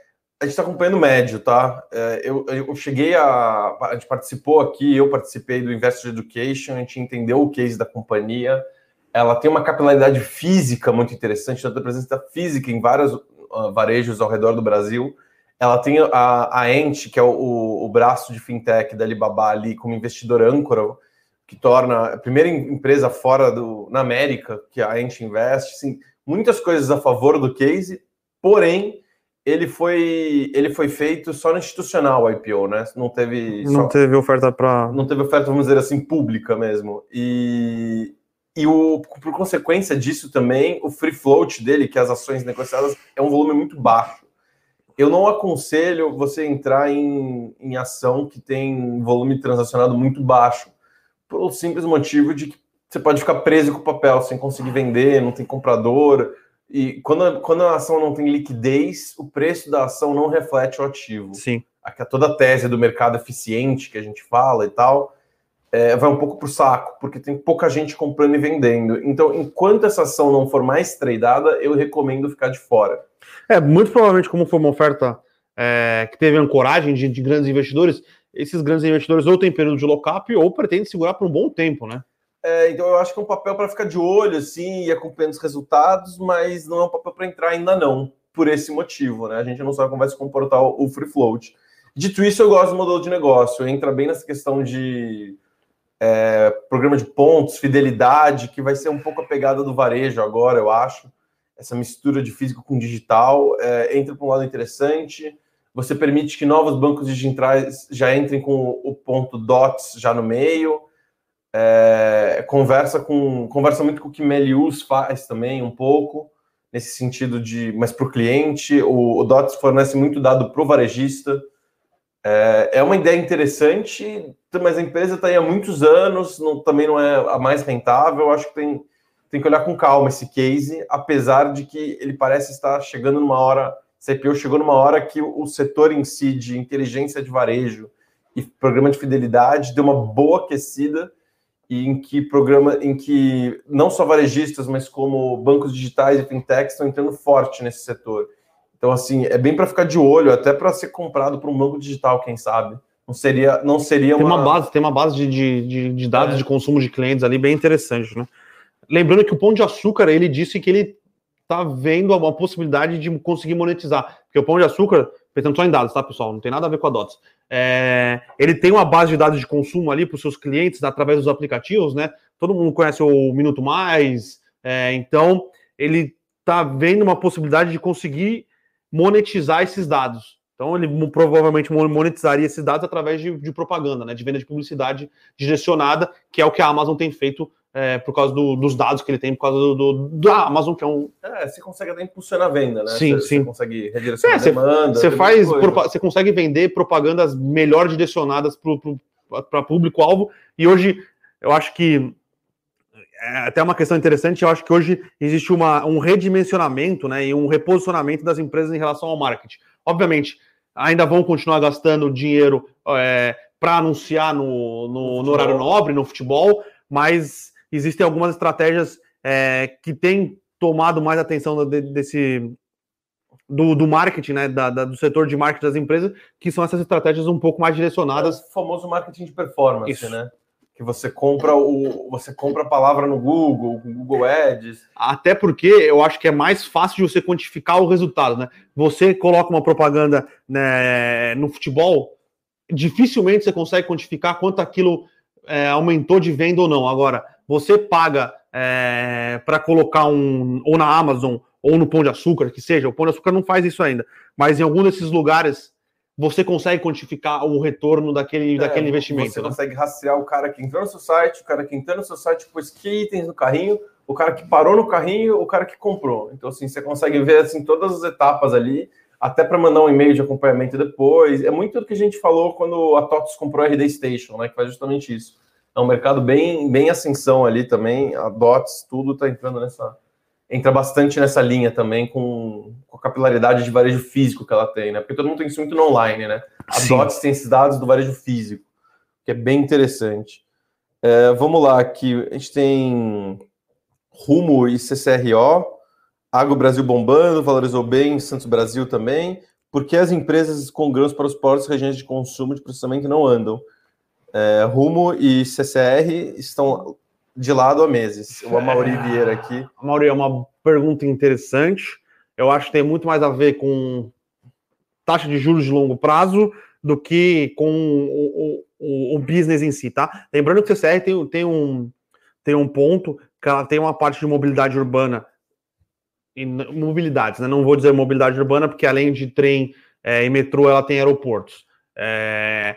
a gente está acompanhando médio, tá? É, eu, eu, cheguei a. A gente participou aqui, eu participei do Investor Education, a gente entendeu o case da companhia. Ela tem uma capilaridade física muito interessante, ela tem presença física em vários uh, varejos ao redor do Brasil. Ela tem a, a que é o, o, braço de fintech da Alibaba ali como investidor âncora, que torna a primeira empresa fora do na América que a Ent investe, assim, muitas coisas a favor do case, porém ele foi ele foi feito só no institucional IPO, né? Não teve não só, teve oferta para não teve oferta vamos dizer assim pública mesmo e e o, por consequência disso também o free float dele, que é as ações negociadas, é um volume muito baixo eu não aconselho você entrar em, em ação que tem volume transacionado muito baixo, pelo simples motivo de que você pode ficar preso com o papel sem conseguir vender, não tem comprador. E quando, quando a ação não tem liquidez, o preço da ação não reflete o ativo. Sim. Aqui é toda a tese do mercado eficiente que a gente fala e tal, é, vai um pouco para o saco, porque tem pouca gente comprando e vendendo. Então, enquanto essa ação não for mais tradeada, eu recomendo ficar de fora. É, muito provavelmente, como foi uma oferta é, que teve ancoragem de, de, grandes investidores, esses grandes investidores ou têm período de lock-up ou pretendem segurar por um bom tempo, né? É, então eu acho que é um papel para ficar de olho, assim, e acompanhando os resultados, mas não é um papel para entrar ainda não, por esse motivo, né? A gente não sabe como vai se comportar o free float. Dito isso, eu gosto do modelo de negócio, entra bem nessa questão de é, programa de pontos, fidelidade, que vai ser um pouco a pegada do varejo agora, eu acho essa mistura de físico com digital é, entra para um lado interessante. Você permite que novos bancos digitais já entrem com o ponto DOTS já no meio. É, conversa com conversa muito com o que Melius faz também um pouco nesse sentido de mas para o cliente. O, DOTS fornece muito dado para o varejista. É, é, uma ideia interessante mas a empresa está aí há muitos anos não, também não é a mais rentável. Acho que tem tem que olhar com calma esse case, apesar de que ele parece estar chegando numa hora, CPO chegou numa hora que o setor em si de inteligência de varejo e programa de fidelidade deu uma boa aquecida e em que programa em que não só varejistas, mas como bancos digitais e fintechs estão entrando forte nesse setor. Então assim, é bem para ficar de olho, até para ser comprado por um banco digital, quem sabe. Não seria, não seria tem uma... uma base, tem uma base de, de, de dados é. de consumo de clientes ali bem interessante, né? Lembrando que o Pão de Açúcar, ele disse que ele está vendo uma possibilidade de conseguir monetizar. Porque o Pão de Açúcar, pensando só em dados, tá, pessoal? Não tem nada a ver com a DOTS. É, ele tem uma base de dados de consumo ali para os seus clientes através dos aplicativos, né? Todo mundo conhece o Minuto Mais, é, então ele está vendo uma possibilidade de conseguir monetizar esses dados. Então ele provavelmente monetizaria esses dados através de, de propaganda, né? De venda de publicidade direcionada, que é o que a Amazon tem feito é, por causa do, dos dados que ele tem, por causa do, do, da Amazon, que é um. É, você consegue até impulsionar a venda, né? Sim, você, sim. Você consegue redirecionar é, a demanda. Você faz, você consegue vender propagandas melhor direcionadas para público-alvo, e hoje eu acho que é até uma questão interessante. Eu acho que hoje existe uma, um redimensionamento né, e um reposicionamento das empresas em relação ao marketing. Obviamente, ainda vão continuar gastando dinheiro é, para anunciar no, no, no, horário nobre, no futebol, mas existem algumas estratégias é, que têm tomado mais atenção desse, do, do marketing, né, da, da, do setor de marketing das empresas, que são essas estratégias um pouco mais direcionadas. É o famoso marketing de performance, Isso. né? Que você compra o você compra a palavra no Google, Google Ads. Até porque eu acho que é mais fácil de você quantificar o resultado, né? Você coloca uma propaganda né, no futebol, dificilmente você consegue quantificar quanto aquilo é, aumentou de venda ou não. Agora, você paga é, para colocar um ou na Amazon ou no Pão de Açúcar, que seja, o Pão de Açúcar não faz isso ainda, mas em algum desses lugares você consegue quantificar o retorno daquele, é, daquele investimento. Você né? consegue rastrear o cara que entrou no seu site, o cara que entrou no seu site, pôs que itens no carrinho, o cara que parou no carrinho, o cara que comprou. Então, assim, você consegue ver assim, todas as etapas ali, até para mandar um e-mail de acompanhamento depois. É muito do que a gente falou quando a TOTS comprou a RD Station, né? Que faz justamente isso. É um mercado bem, bem ascensão ali também. A DOTS, tudo está entrando nessa, entra bastante nessa linha também com, com, a capilaridade de varejo físico que ela tem, né? Porque todo mundo tem isso muito no online, né? A Sim. DOTS tem esses dados do varejo físico, que é bem interessante. É, vamos lá, aqui a gente tem Rumo e CCRO, Agro Brasil bombando, valorizou bem, Santos Brasil também. Por que as empresas com grãos para os portos e regiões de consumo de processamento não andam? É, Rumo e CCR estão de lado há meses. O Amauri é, Vieira aqui. Amauri, é uma pergunta interessante. Eu acho que tem muito mais a ver com taxa de juros de longo prazo do que com o, o, o business em si, tá? Lembrando que o CCR tem, tem, um, tem um ponto que ela tem uma parte de mobilidade urbana e mobilidades, né? Não vou dizer mobilidade urbana, porque além de trem é, e metrô, ela tem aeroportos. É,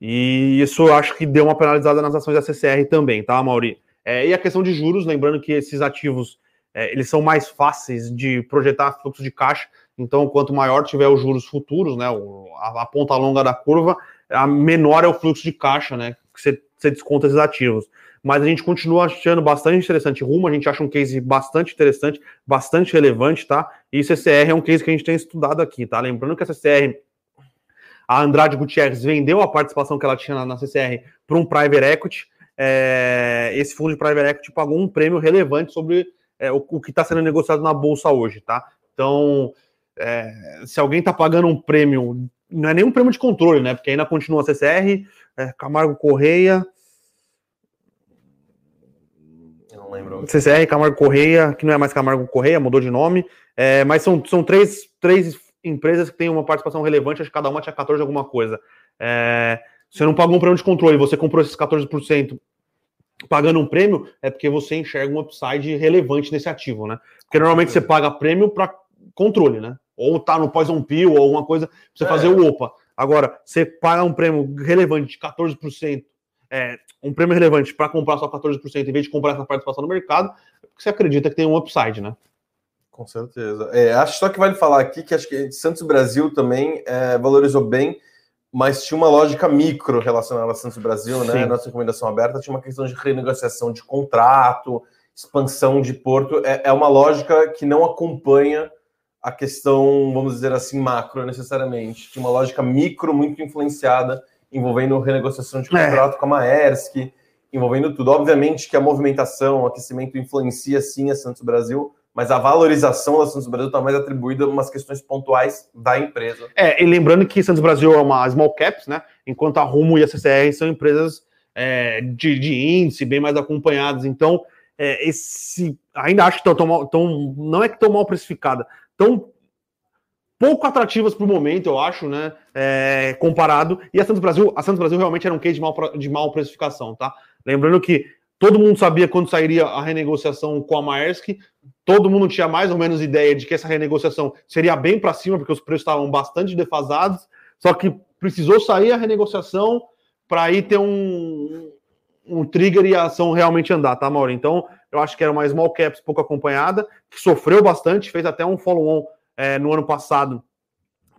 e isso acho que deu uma penalizada nas ações da CCR também, tá, Mauri? É, e a questão de juros, lembrando que esses ativos é, eles são mais fáceis de projetar fluxo de caixa, então quanto maior tiver os juros futuros, né, a, a ponta longa da curva, a menor é o fluxo de caixa, né, que você, você desconta esses ativos. Mas a gente continua achando bastante interessante rumo, a gente acha um case bastante interessante, bastante relevante, tá? E CCR é um case que a gente tem estudado aqui, tá? Lembrando que a CCR, a Andrade Gutierrez vendeu a participação que ela tinha na, na CCR para um private equity, é, esse fundo de private equity pagou um prêmio relevante sobre é, o, o, que está sendo negociado na bolsa hoje, tá? Então, é, se alguém está pagando um prêmio, não é nem um prêmio de controle, né? Porque ainda continua a CCR, é, Camargo Correia. Não lembro. CCR, Camargo Correia, que não é mais Camargo Correia, mudou de nome, é, mas são, são três, três empresas que têm uma participação relevante, acho que cada uma tinha 14 alguma coisa. É, você não pagou um prêmio de controle, você comprou esses 14% pagando um prêmio, é porque você enxerga um upside relevante nesse ativo, né? Porque normalmente você paga prêmio para controle, né? Ou tá no poison pill, ou alguma coisa, pra você é. fazer o OPA. Agora, você paga um prêmio relevante de 14%, é, um prêmio relevante para comprar só 14%, em vez de comprar essa participação no mercado, você acredita que tem um upside, né? Com certeza. É, acho só que vale falar aqui que acho que Santos Brasil também é, valorizou bem mas tinha uma lógica micro relacionada a Santos Brasil, né? Nossa recomendação aberta tinha uma questão de renegociação de contrato, expansão de porto. É, é, uma lógica que não acompanha a questão, vamos dizer assim, macro necessariamente. Tinha uma lógica micro muito influenciada, envolvendo renegociação de é. contrato é. com a Maersk, envolvendo tudo. Obviamente que a movimentação, o aquecimento influencia sim a Santos Brasil, mas a valorização da Santos Brasil está mais atribuída a umas questões pontuais da empresa. É, e lembrando que Santos Brasil é uma small caps, né? Enquanto a Rumo e a CCR são empresas é, de, de, índice, bem mais acompanhadas. Então, é, esse ainda acho que estão tão, não é que estão mal precificadas, tão pouco atrativas para o momento, eu acho, né? É, comparado. E a Santos Brasil, a Santos Brasil realmente era um case de mal, de mal precificação, tá? Lembrando que todo mundo sabia quando sairia a renegociação com a Maersk, todo mundo tinha mais ou menos ideia de que essa renegociação seria bem para cima, porque os preços estavam bastante defasados, só que precisou sair a renegociação para aí ter um, um trigger e a ação realmente andar, tá, Mauro? Então, eu acho que era uma small caps pouco acompanhada, que sofreu bastante, fez até um follow-on é, no ano passado,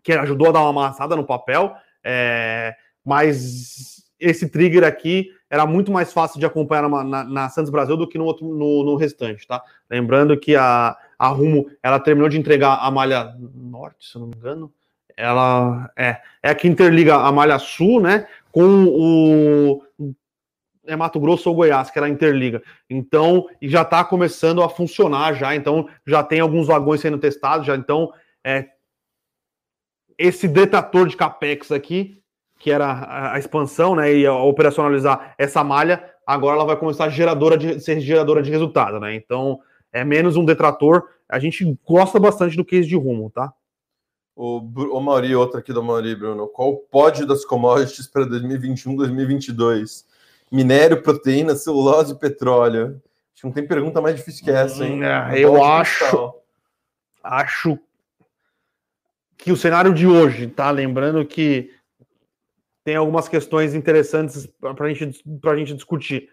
que ajudou a dar uma amassada no papel, é, mas esse trigger aqui era muito mais fácil de acompanhar na, na, na Santos Brasil do que no, outro, no, no, restante, tá? Lembrando que a, a Rumo, ela terminou de entregar a malha norte, se eu não me engano, ela é, é a que interliga a malha sul, né, com o é Mato Grosso ou Goiás, que ela interliga. Então, e já está começando a funcionar já, então já tem alguns vagões sendo testados, já então é, esse detrator de capex aqui que era a, expansão, né, e operacionalizar essa malha, agora ela vai começar a geradora de, ser geradora de resultado, né? Então, é menos um detrator. A gente gosta bastante do case de rumo, tá? O, o Mauri, outra aqui do Mauri, Bruno. Qual o pódio das commodities para 2021, 2022? Minério, proteína, celulose e petróleo. Acho que não tem pergunta mais difícil que essa, hein? É, eu acho. Acho que o cenário de hoje, tá? Lembrando que tem algumas questões interessantes para gente, a gente discutir.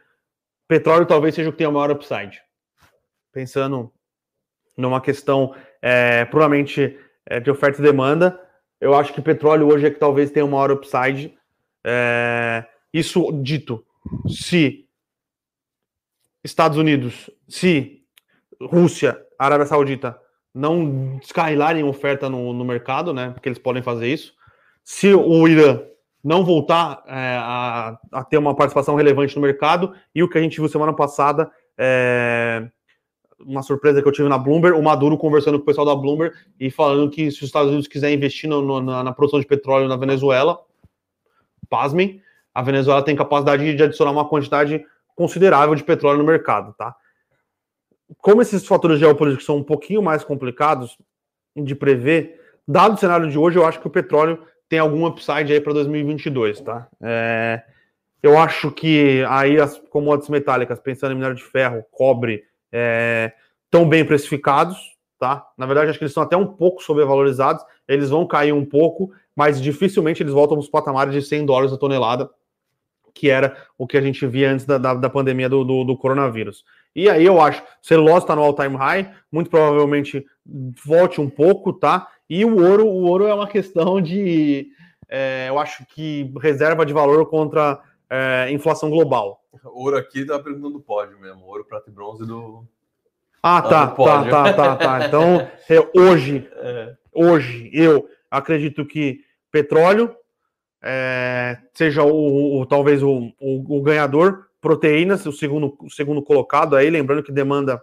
Petróleo talvez seja o que tem o maior upside. Pensando numa questão é, puramente é, de oferta e demanda, eu acho que petróleo hoje é que talvez tenha o maior upside. É, isso dito, se Estados Unidos, se Rússia, Arábia Saudita não descarrilarem oferta no, no mercado, né? Porque eles podem fazer isso. Se o Irã não voltar é, a, a, ter uma participação relevante no mercado. E o que a gente viu semana passada, é, uma surpresa que eu tive na Bloomberg, o Maduro conversando com o pessoal da Bloomberg e falando que se os Estados Unidos quiserem investir no, na, na, produção de petróleo na Venezuela, pasmem, a Venezuela tem capacidade de adicionar uma quantidade considerável de petróleo no mercado, tá? Como esses fatores geopolíticos são um pouquinho mais complicados de prever, dado o cenário de hoje, eu acho que o petróleo tem algum upside aí para 2022, tá? É, eu acho que aí as commodities metálicas, pensando em minério de ferro, cobre, estão é, bem precificados, tá? Na verdade, acho que eles estão até um pouco sobrevalorizados, eles vão cair um pouco, mas dificilmente eles voltam para os patamares de 100 dólares a tonelada, que era o que a gente via antes da, da, da pandemia do, do, do, coronavírus. E aí eu acho, celulose está no all-time high, muito provavelmente volte um pouco, tá? E o ouro, o ouro é uma questão de, é, eu acho que reserva de valor contra é, inflação global. Ouro aqui tá perguntando do pódio mesmo, ouro, prata e bronze do. Ah, tá, tá, tá, tá, tá. Então, é, hoje, hoje, eu acredito que petróleo é, seja o, o talvez o, o, o, ganhador, proteínas, o segundo, o segundo colocado aí, lembrando que demanda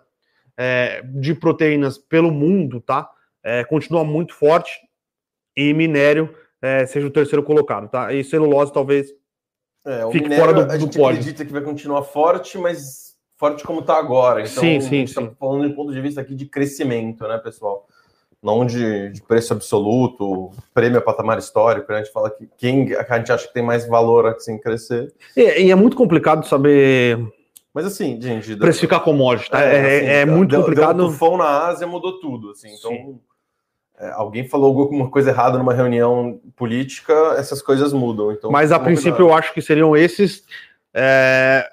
é, de proteínas pelo mundo, tá? É, continua muito forte e minério é, seja o terceiro colocado, tá? E celulose talvez é, fique minério, fora do, do a gente pódio. acredita que vai continuar forte, mas forte como está agora. Então, sim, sim, a gente está falando em ponto de vista aqui de crescimento, né, pessoal? Não de, de preço absoluto, prêmio a patamar histórico. Né? A gente fala que quem a gente acha que tem mais valor assim crescer. E, e é muito complicado saber mas assim, gente. Precificar commodity, tá? É, é, assim, é muito deu, complicado. Deu um tufão na Ásia mudou tudo, assim. Então, Sim é, alguém falou alguma coisa errada numa reunião política, essas coisas mudam. Então, Mas a princípio cuidado. eu acho que seriam esses. É...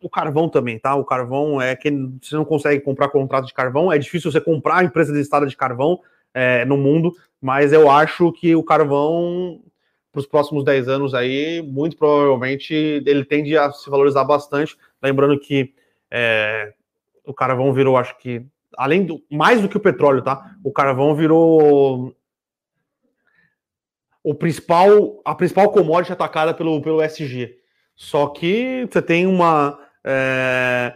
O carvão também, tá? O carvão é que você não consegue comprar contrato de carvão, é difícil você comprar a empresa de de carvão é, no mundo, mas eu acho que o carvão, para os próximos 10 anos aí, muito provavelmente ele tende a se valorizar bastante. Lembrando que é, o carvão virou, acho que além do mais do que o petróleo, tá? O carvão virou o principal a principal commodity atacada pelo pelo SG. Só que você tem uma é,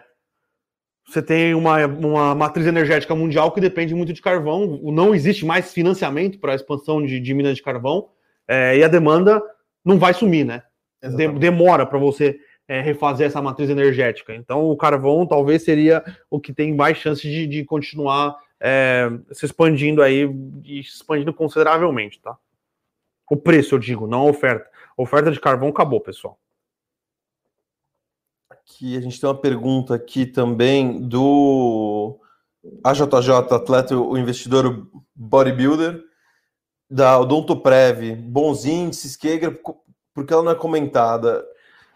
você tem uma, uma matriz energética mundial que depende muito de carvão. Não existe mais financiamento para a expansão de, de minas de carvão é, e a demanda não vai sumir, né? De, demora para você é, refazer essa matriz energética. Então, o carvão talvez seria o que tem mais chance de, de continuar é, se expandindo aí e se expandindo consideravelmente, tá? O preço, eu digo, não a oferta. A oferta de carvão acabou, pessoal. Aqui a gente tem uma pergunta aqui também do AJJ, atleta, o investidor bodybuilder, da Odontoprev, bons índices, que porque ela não é comentada.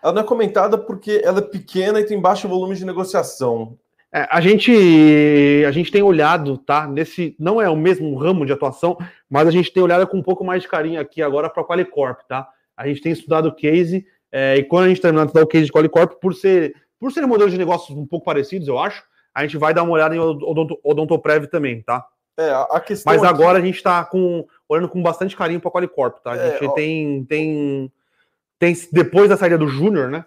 Ela não é comentada porque ela é pequena e tem baixo volume de negociação. É, a gente a gente tem olhado, tá? Nesse não é o mesmo ramo de atuação, mas a gente tem olhado com um pouco mais de carinho aqui agora para a Qualicorp, tá? A gente tem estudado o case É, e quando a gente terminar de dar o case de Qualicorp, por ser por serem modelos de negócios um pouco parecidos, eu acho, a gente vai dar uma olhada em Odonto, Odontoprev também, tá? É, a questão Mas agora a gente está com, olhando com bastante carinho para a Qualicorp, tá? A é, gente é, tem, tem, tem, depois da saída do Júnior, né?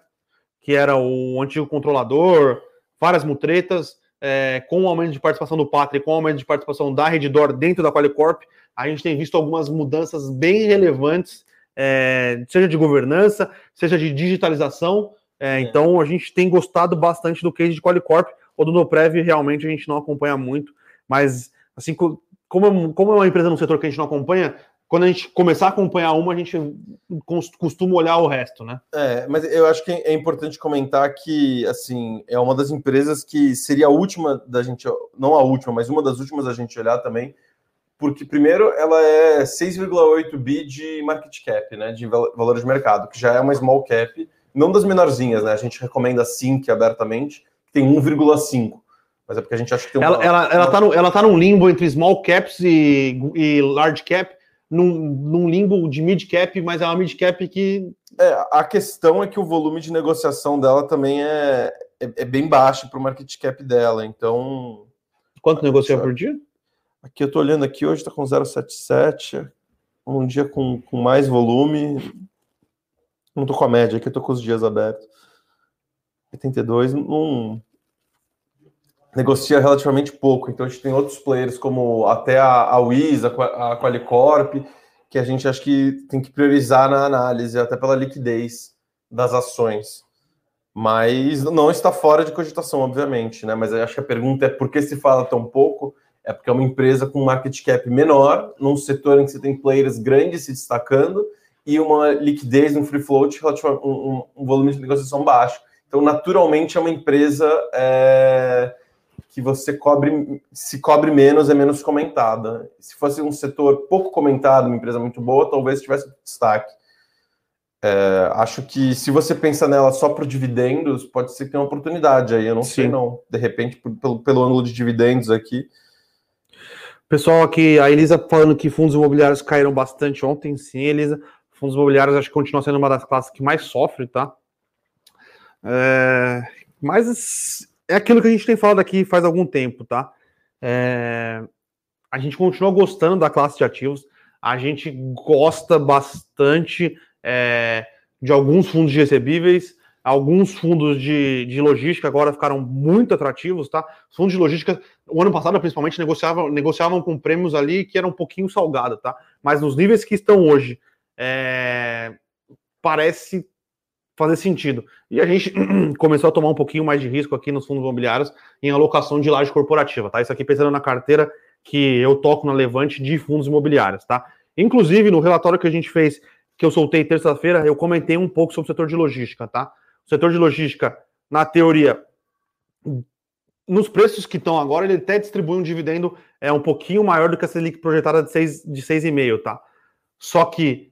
Que era o antigo controlador, várias mutretas, é, com o aumento de participação do Pátria, com o aumento de participação da Reddor dentro da Qualicorp, a gente tem visto algumas mudanças bem relevantes, é, seja de governança, seja de digitalização. É, é. então a gente tem gostado bastante do case de Qualicorp. O do Noprev realmente a gente não acompanha muito, mas assim como, como é uma empresa no setor que a gente não acompanha, quando a gente começar a acompanhar uma, a gente costuma olhar o resto, né? É, mas eu acho que é importante comentar que, assim, é uma das empresas que seria a última da gente, não a última, mas uma das últimas a gente olhar também, porque, primeiro, ela é 6,8 bi de market cap, né, de valor de mercado, que já é uma small cap, não das menorzinhas, né? A gente recomenda a Sync abertamente, que tem 1,5 mas é porque a gente acha que tem um... ela, ela, ela, tá no, ela tá num limbo entre small caps e, e large cap, num, num limbo de mid cap, mas é uma mid cap que. É, a questão é que o volume de negociação dela também é, é, é bem baixo para o market cap dela. Então. Quanto negocia por dia? Aqui eu tô olhando aqui, hoje está com 0,77. Um dia com, com mais volume. Não tô com a média, aqui eu tô com os dias abertos. 82, não negocia relativamente pouco. Então a gente tem outros players como até a, a Wiz, a, a Qualicorp, que a gente acha que tem que priorizar na análise, até pela liquidez das ações. Mas não está fora de cogitação, obviamente, né? Mas acho que a pergunta é por que se fala tão pouco? É porque é uma empresa com market cap menor, num setor em que você tem players grandes se destacando e uma liquidez, um free float, um, um, um volume de negociação baixo. Então, naturalmente, é uma empresa é, que você cobre, se cobre menos, é menos comentada. Se fosse um setor pouco comentado, uma empresa muito boa, talvez tivesse destaque. É, acho que se você pensa nela só por dividendos, pode ser que tenha uma oportunidade aí. Eu não Sim. sei, não. De repente, pelo, pelo ângulo de dividendos aqui. Pessoal, aqui, a Elisa falando que fundos imobiliários caíram bastante ontem. Sim, Elisa. Fundos imobiliários acho que continua sendo uma das classes que mais sofre, tá? É, mas é aquilo que a gente tem falado aqui faz algum tempo, tá? É, a gente continua gostando da classe de ativos, a gente gosta bastante é, de alguns fundos de recebíveis, alguns fundos de, de logística agora ficaram muito atrativos, tá? Os fundos de logística, o ano passado principalmente, negociavam, negociavam com prêmios ali que eram um pouquinho salgado, tá? Mas nos níveis que estão hoje, é, parece fazer sentido. E a gente começou a tomar um pouquinho mais de risco aqui nos fundos imobiliários em alocação de laje corporativa, tá? Isso aqui pensando na carteira que eu toco na Levante de fundos imobiliários, tá? Inclusive, no relatório que a gente fez, que eu soltei terça-feira, eu comentei um pouco sobre o setor de logística, tá? O setor de logística, na teoria, nos preços que estão agora, ele até distribui um dividendo é um pouquinho maior do que a Selic projetada de 6,5, de 6,5, tá? Só que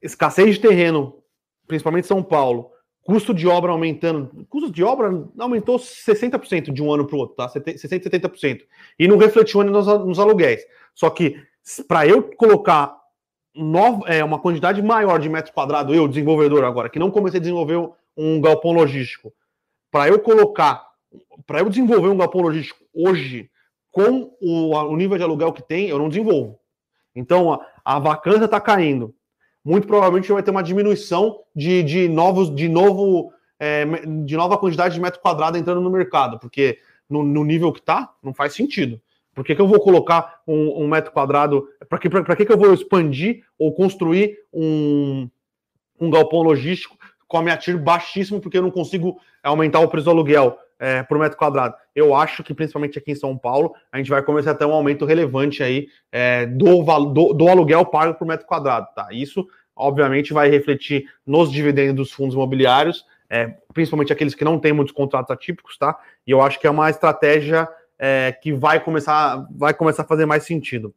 escassez de terreno principalmente São Paulo, custo de obra aumentando, custo de obra aumentou 60% de um ano para o outro, tá? 60, 70%. E não refletiu ainda nos, nos aluguéis. Só que para eu colocar nova, é, uma quantidade maior de metros quadrados, eu, desenvolvedor agora, que não comecei a desenvolver um galpão logístico, para eu colocar, para eu desenvolver um galpão logístico hoje, com o, o, nível de aluguel que tem, eu não desenvolvo. Então a, a vacância está caindo muito provavelmente vai ter uma diminuição de, de novos, de novo, é, de nova quantidade de metro quadrado entrando no mercado, porque no, no nível que está, não faz sentido. Por que, que eu vou colocar um, um metro quadrado? Para que, que, que eu vou expandir ou construir um, um galpão logístico com a minha TIR baixíssimo, porque eu não consigo aumentar o preço do aluguel é, por metro quadrado? Eu acho que, principalmente aqui em São Paulo, a gente vai começar a ter um aumento relevante aí é, do, do, do aluguel pago por metro quadrado, tá? Isso, obviamente, vai refletir nos dividendos dos fundos imobiliários, é, principalmente aqueles que não têm muitos contratos atípicos, tá? E eu acho que é uma estratégia é, que vai começar, vai começar a fazer mais sentido.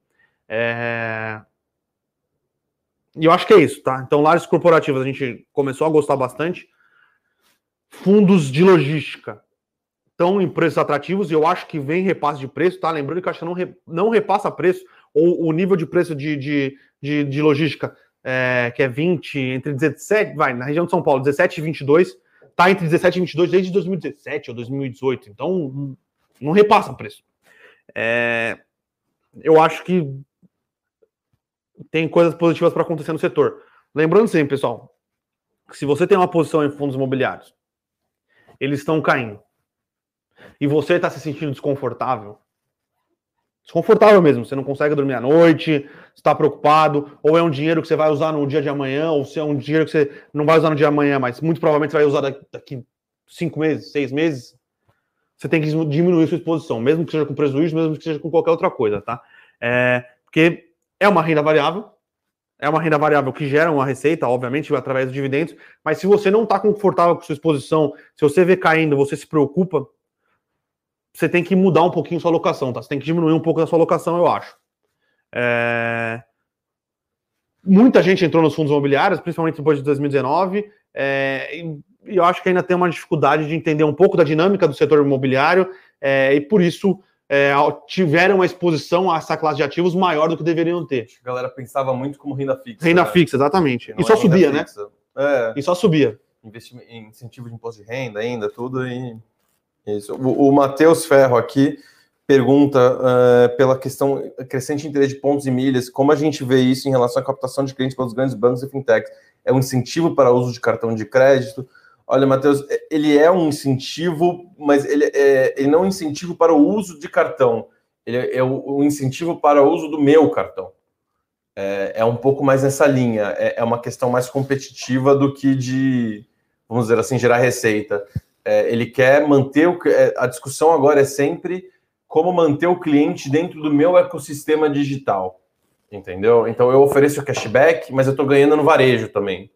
É... E eu acho que é isso, tá? Então, lares corporativas a gente começou a gostar bastante. Fundos de logística estão em preços atrativos e eu acho que vem repasse de preço, tá? Lembrando que a Caixa não, re, não repassa preço, ou o nível de preço de, de, de, de logística é, que é 20, entre 17, vai, na região de São Paulo, 17 e 22, tá entre 17 e 22 desde 2017 ou 2018, então não repassa preço. É, eu acho que tem coisas positivas para acontecer no setor. Lembrando sempre, pessoal, que se você tem uma posição em fundos imobiliários, eles estão caindo, e você está se sentindo desconfortável, desconfortável mesmo, você não consegue dormir à noite, está preocupado, ou é um dinheiro que você vai usar no dia de amanhã, ou se é um dinheiro que você não vai usar no dia de amanhã, mas muito provavelmente você vai usar daqui cinco meses, seis meses, você tem que diminuir sua exposição, mesmo que seja com prejuízo, mesmo que seja com qualquer outra coisa, tá? É, porque é uma renda variável, é uma renda variável que gera uma receita, obviamente, através dos dividendos, mas se você não está confortável com sua exposição, se você vê caindo, você se preocupa, você tem que mudar um pouquinho sua alocação, tá? Você tem que diminuir um pouco da sua alocação, eu acho. É... Muita gente entrou nos fundos imobiliários, principalmente depois de 2019, é... e eu acho que ainda tem uma dificuldade de entender um pouco da dinâmica do setor imobiliário, é... e por isso é, tiveram uma exposição a essa classe de ativos maior do que deveriam ter. A galera pensava muito como renda fixa. Renda né? fixa, exatamente. E só subia, né? É. E só subia. Investimento, incentivo de imposto de renda ainda, tudo, e isso. O, o Matheus Ferro aqui pergunta uh, pela questão crescente interesse de pontos e milhas, como a gente vê isso em relação à captação de clientes pelos grandes bancos e fintechs? É um incentivo para o uso de cartão de crédito? Olha, Matheus, ele é um incentivo, mas ele, é, ele não é um incentivo para o uso de cartão. Ele é o, incentivo para o uso do meu cartão. É, é um pouco mais nessa linha. É, é uma questão mais competitiva do que de, vamos dizer assim, gerar receita é, ele quer manter o, é, a discussão agora é sempre como manter o cliente dentro do meu ecossistema digital, entendeu? Então eu ofereço cashback, mas eu estou ganhando no varejo também.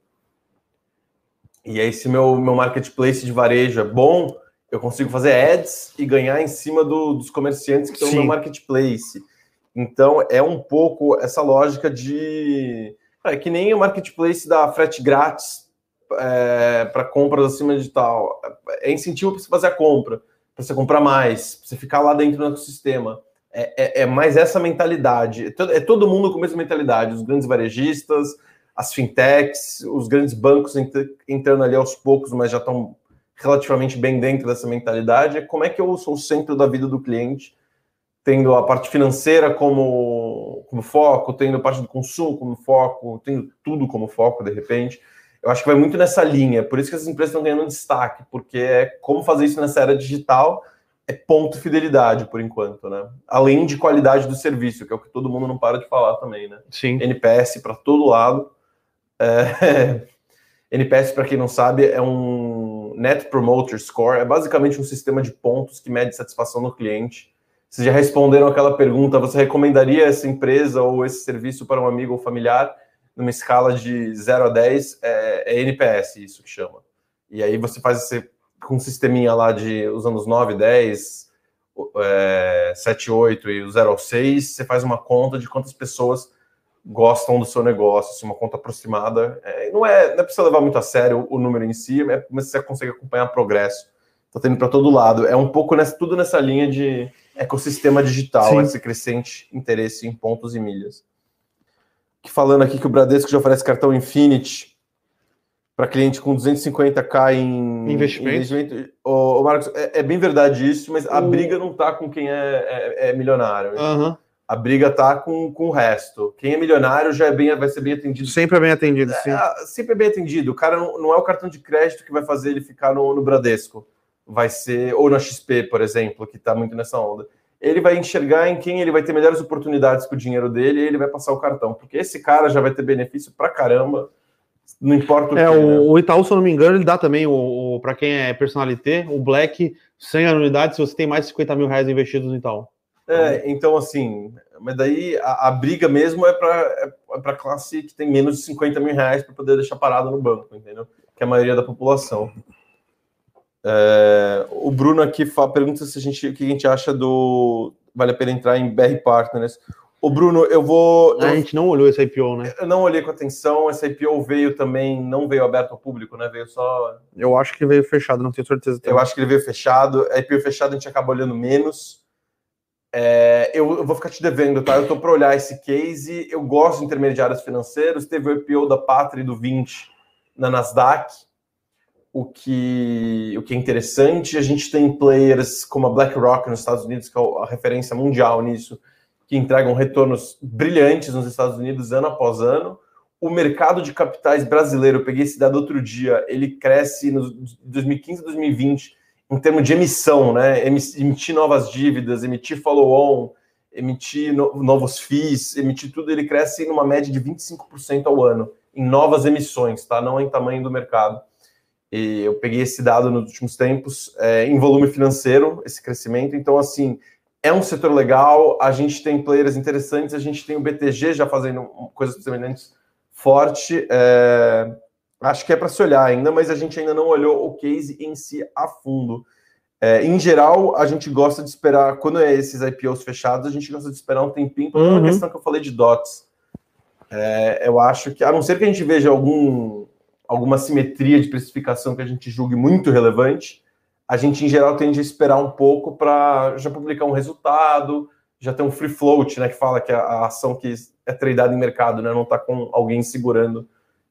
E aí se meu meu marketplace de varejo é bom, eu consigo fazer ads e ganhar em cima do, dos comerciantes que estão no meu marketplace. Então é um pouco essa lógica de é que nem o marketplace da frete grátis é, para compras acima de tal. É incentivo para você fazer a compra, para você comprar mais, para você ficar lá dentro do ecossistema. É, é, é, mais essa mentalidade. É todo, é todo mundo com a mesma mentalidade. Os grandes varejistas, as fintechs, os grandes bancos entrando ali aos poucos, mas já estão relativamente bem dentro dessa mentalidade. É como é que eu sou o centro da vida do cliente, tendo a parte financeira como, como foco, tendo a parte do consumo como foco, tendo tudo como foco de repente. Eu acho que vai muito nessa linha, por isso que as empresas estão ganhando destaque, porque é como fazer isso nessa era digital é ponto fidelidade por enquanto, né? Além de qualidade do serviço, que é o que todo mundo não para de falar também, né? Sim. NPS para todo lado. É... NPS, para quem não sabe, é um Net Promoter Score, é basicamente um sistema de pontos que mede satisfação no cliente. Vocês já responderam aquela pergunta: você recomendaria essa empresa ou esse serviço para um amigo ou familiar? Numa escala de 0 a 10, é, é NPS, isso que chama. E aí você faz esse, com um sisteminha lá de os anos 9, 10, é, 7, 8 e o 0 ao 6, você faz uma conta de quantas pessoas gostam do seu negócio, assim, uma conta aproximada. É, não, é, não é você levar muito a sério o, o número em si, é, mas você consegue acompanhar progresso. Está tendo para todo lado. É um pouco nessa, tudo nessa linha de ecossistema digital, Sim. esse crescente interesse em pontos e milhas falando aqui que o Bradesco já oferece cartão Infinity para cliente com 250k em investimento. investimento. Ô, ô Marcos, é, é, bem verdade isso, mas a briga não tá com quem é, é, é milionário. Uhum. A briga tá com, com o resto. Quem é milionário já é bem, vai ser bem atendido. Sempre é bem atendido, sim. É, sempre é bem atendido. O cara não, não, é o cartão de crédito que vai fazer ele ficar no, no Bradesco. Vai ser, ou na XP, por exemplo, que tá muito nessa onda ele vai enxergar em quem ele vai ter melhores oportunidades com o dinheiro dele e ele vai passar o cartão, porque esse cara já vai ter benefício pra caramba, não importa o é, que. O, né? o Itaú, se eu não me engano, ele dá também, o, o para quem é personalité, o Black, sem anuidade, se você tem mais de 50 mil reais investidos no Itaú. É, então assim, mas daí a, a briga mesmo é para é, é classe que tem menos de 50 mil reais para poder deixar parado no banco, entendeu? Que é a maioria da população. É, o Bruno aqui fala, pergunta se a gente, o que a gente acha do. Vale a pena entrar em BR Partners. O Bruno, eu vou. Eu, a gente não olhou esse IPO, né? Eu não olhei com atenção. Esse IPO veio também, não veio aberto ao público, né? Veio só. Eu acho que veio fechado, não tenho certeza. Também. Eu acho que ele veio fechado. A IPO fechado a gente acaba olhando menos. É, eu, eu, vou ficar te devendo, tá? Eu tô para olhar esse case. Eu gosto de intermediários financeiros. Teve o IPO da Pátria e do 20 na Nasdaq, o que, o que é interessante. A gente tem players como a BlackRock nos Estados Unidos, que é a referência mundial nisso, que entregam retornos brilhantes nos Estados Unidos ano após ano. O mercado de capitais brasileiro, eu peguei esse dado outro dia, ele cresce no 2015 2020 em termos de emissão, né? Emitir novas dívidas, emitir follow-on, emitir no, novos FIIs, emitir tudo, ele cresce numa média de 25% ao ano em novas emissões, tá? Não em tamanho do mercado. E eu peguei esse dado nos últimos tempos, é, em volume financeiro, esse crescimento. Então, assim, é um setor legal, a gente tem players interessantes, a gente tem o BTG já fazendo coisas semelhantes forte. É, acho que é para se olhar ainda, mas a gente ainda não olhou o case em si a fundo. É, em geral, a gente gosta de esperar, quando é esses IPOs fechados, a gente gosta de esperar um tempinho, por uhum. uma questão que eu falei de DOTs. É, eu acho que, a não ser que a gente veja algum, alguma simetria de precificação que a gente julgue muito relevante, a gente, em geral, tende a esperar um pouco para já publicar um resultado, já ter um free float, né, que fala que a, ação que é tradeada em mercado, né, não está com alguém segurando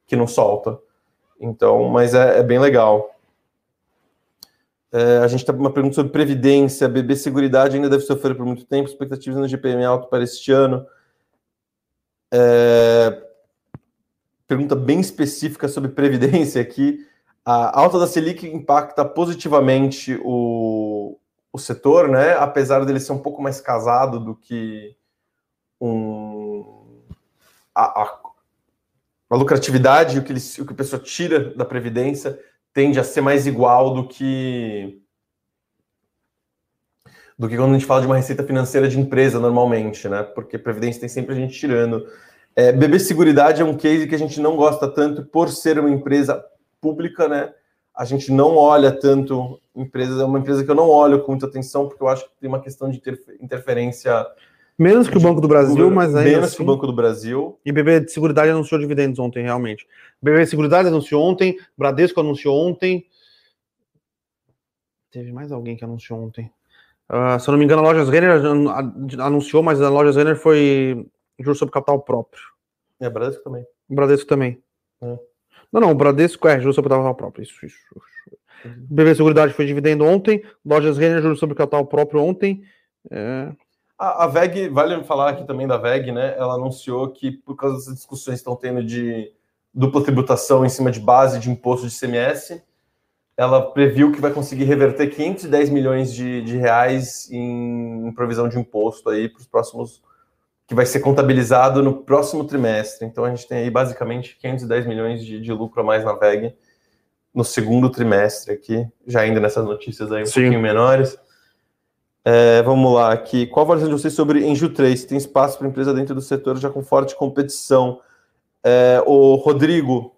que não solta. Então, mas é, é bem legal. É, a gente tem tá uma pergunta sobre previdência. BB Seguridade ainda deve sofrer por muito tempo. Expectativas no GPM alto para este ano. É, pergunta bem específica sobre previdência aqui. A alta da Selic impacta positivamente o, o setor, né? Apesar dele ser um pouco mais casado do que um, a, a, a lucratividade, o que, ele, o que a pessoa tira da previdência tende a ser mais igual do que do que quando a gente fala de uma receita financeira de empresa normalmente, né? Porque previdência tem sempre a gente tirando. É, BB Seguridade é um case que a gente não gosta tanto por ser uma empresa pública, né? A gente não olha tanto empresas, é uma empresa que eu não olho com muita atenção, porque eu acho que tem uma questão de interferência. Menos que o Banco do Brasil, mas ainda. Menos assim... que o Banco do Brasil. E BB de Seguridade anunciou dividendos ontem, realmente. BB de Seguridade anunciou ontem, Bradesco anunciou ontem. Teve mais alguém que anunciou ontem. Uh, se eu não me engano, a Lojas Renner anunciou, mas a Lojas Renner foi juros sobre capital próprio. É, Bradesco também. Bradesco também. É. Não, não, o Bradesco é juros sobre capital próprio. Isso, isso. Uhum. BB Seguridade foi dividendo ontem, Lojas Renner, juros sobre capital próprio ontem. É... A, a, VEG, vale falar aqui também da VEG, né? Ela anunciou que, por causa das discussões que estão tendo de dupla tributação em cima de base de imposto de CMS, ela previu que vai conseguir reverter 510 milhões de, de reais em, em provisão de imposto aí para os próximos que vai ser contabilizado no próximo trimestre. Então a gente tem aí basicamente 510 milhões de, de lucro a mais na VEG no segundo trimestre aqui, já ainda nessas notícias aí um Sim. pouquinho menores. É, vamos lá aqui. Qual a avaliação de vocês sobre Enju 3? Tem espaço para empresa dentro do setor já com forte competição? É, o Rodrigo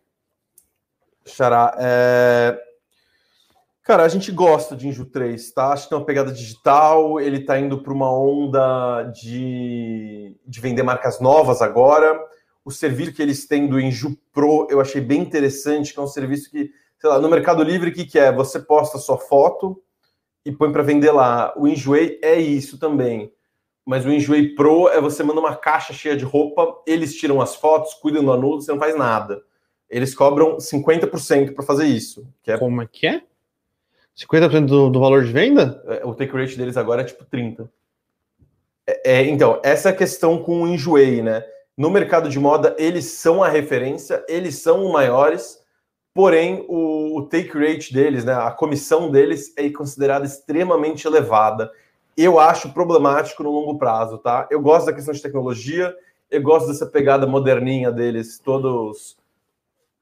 Xará, é, Cara, a gente gosta de Inju 3, tá? Acho que tem uma pegada digital, ele tá indo para uma onda de, de vender marcas novas agora. O serviço que eles têm do Inju Pro eu achei bem interessante, que é um serviço que, sei lá, no Mercado Livre, o que, que é? Você posta sua foto e põe para vender lá. O Enjoei é isso também. Mas o Enjoei Pro é você manda uma caixa cheia de roupa, eles tiram as fotos, cuidam do anúncio, você não faz nada. Eles cobram 50% para fazer isso. É... Como é que é? 50% do, do valor de venda? É, o take rate deles agora é tipo 30%. É, é, então, essa é a questão com o Enjoei, né? No mercado de moda, eles são a referência, eles são os maiores, porém o, o take rate deles, né, a comissão deles é considerada extremamente elevada. Eu acho problemático no longo prazo, tá? Eu gosto da questão de tecnologia, eu gosto dessa pegada moderninha deles, todos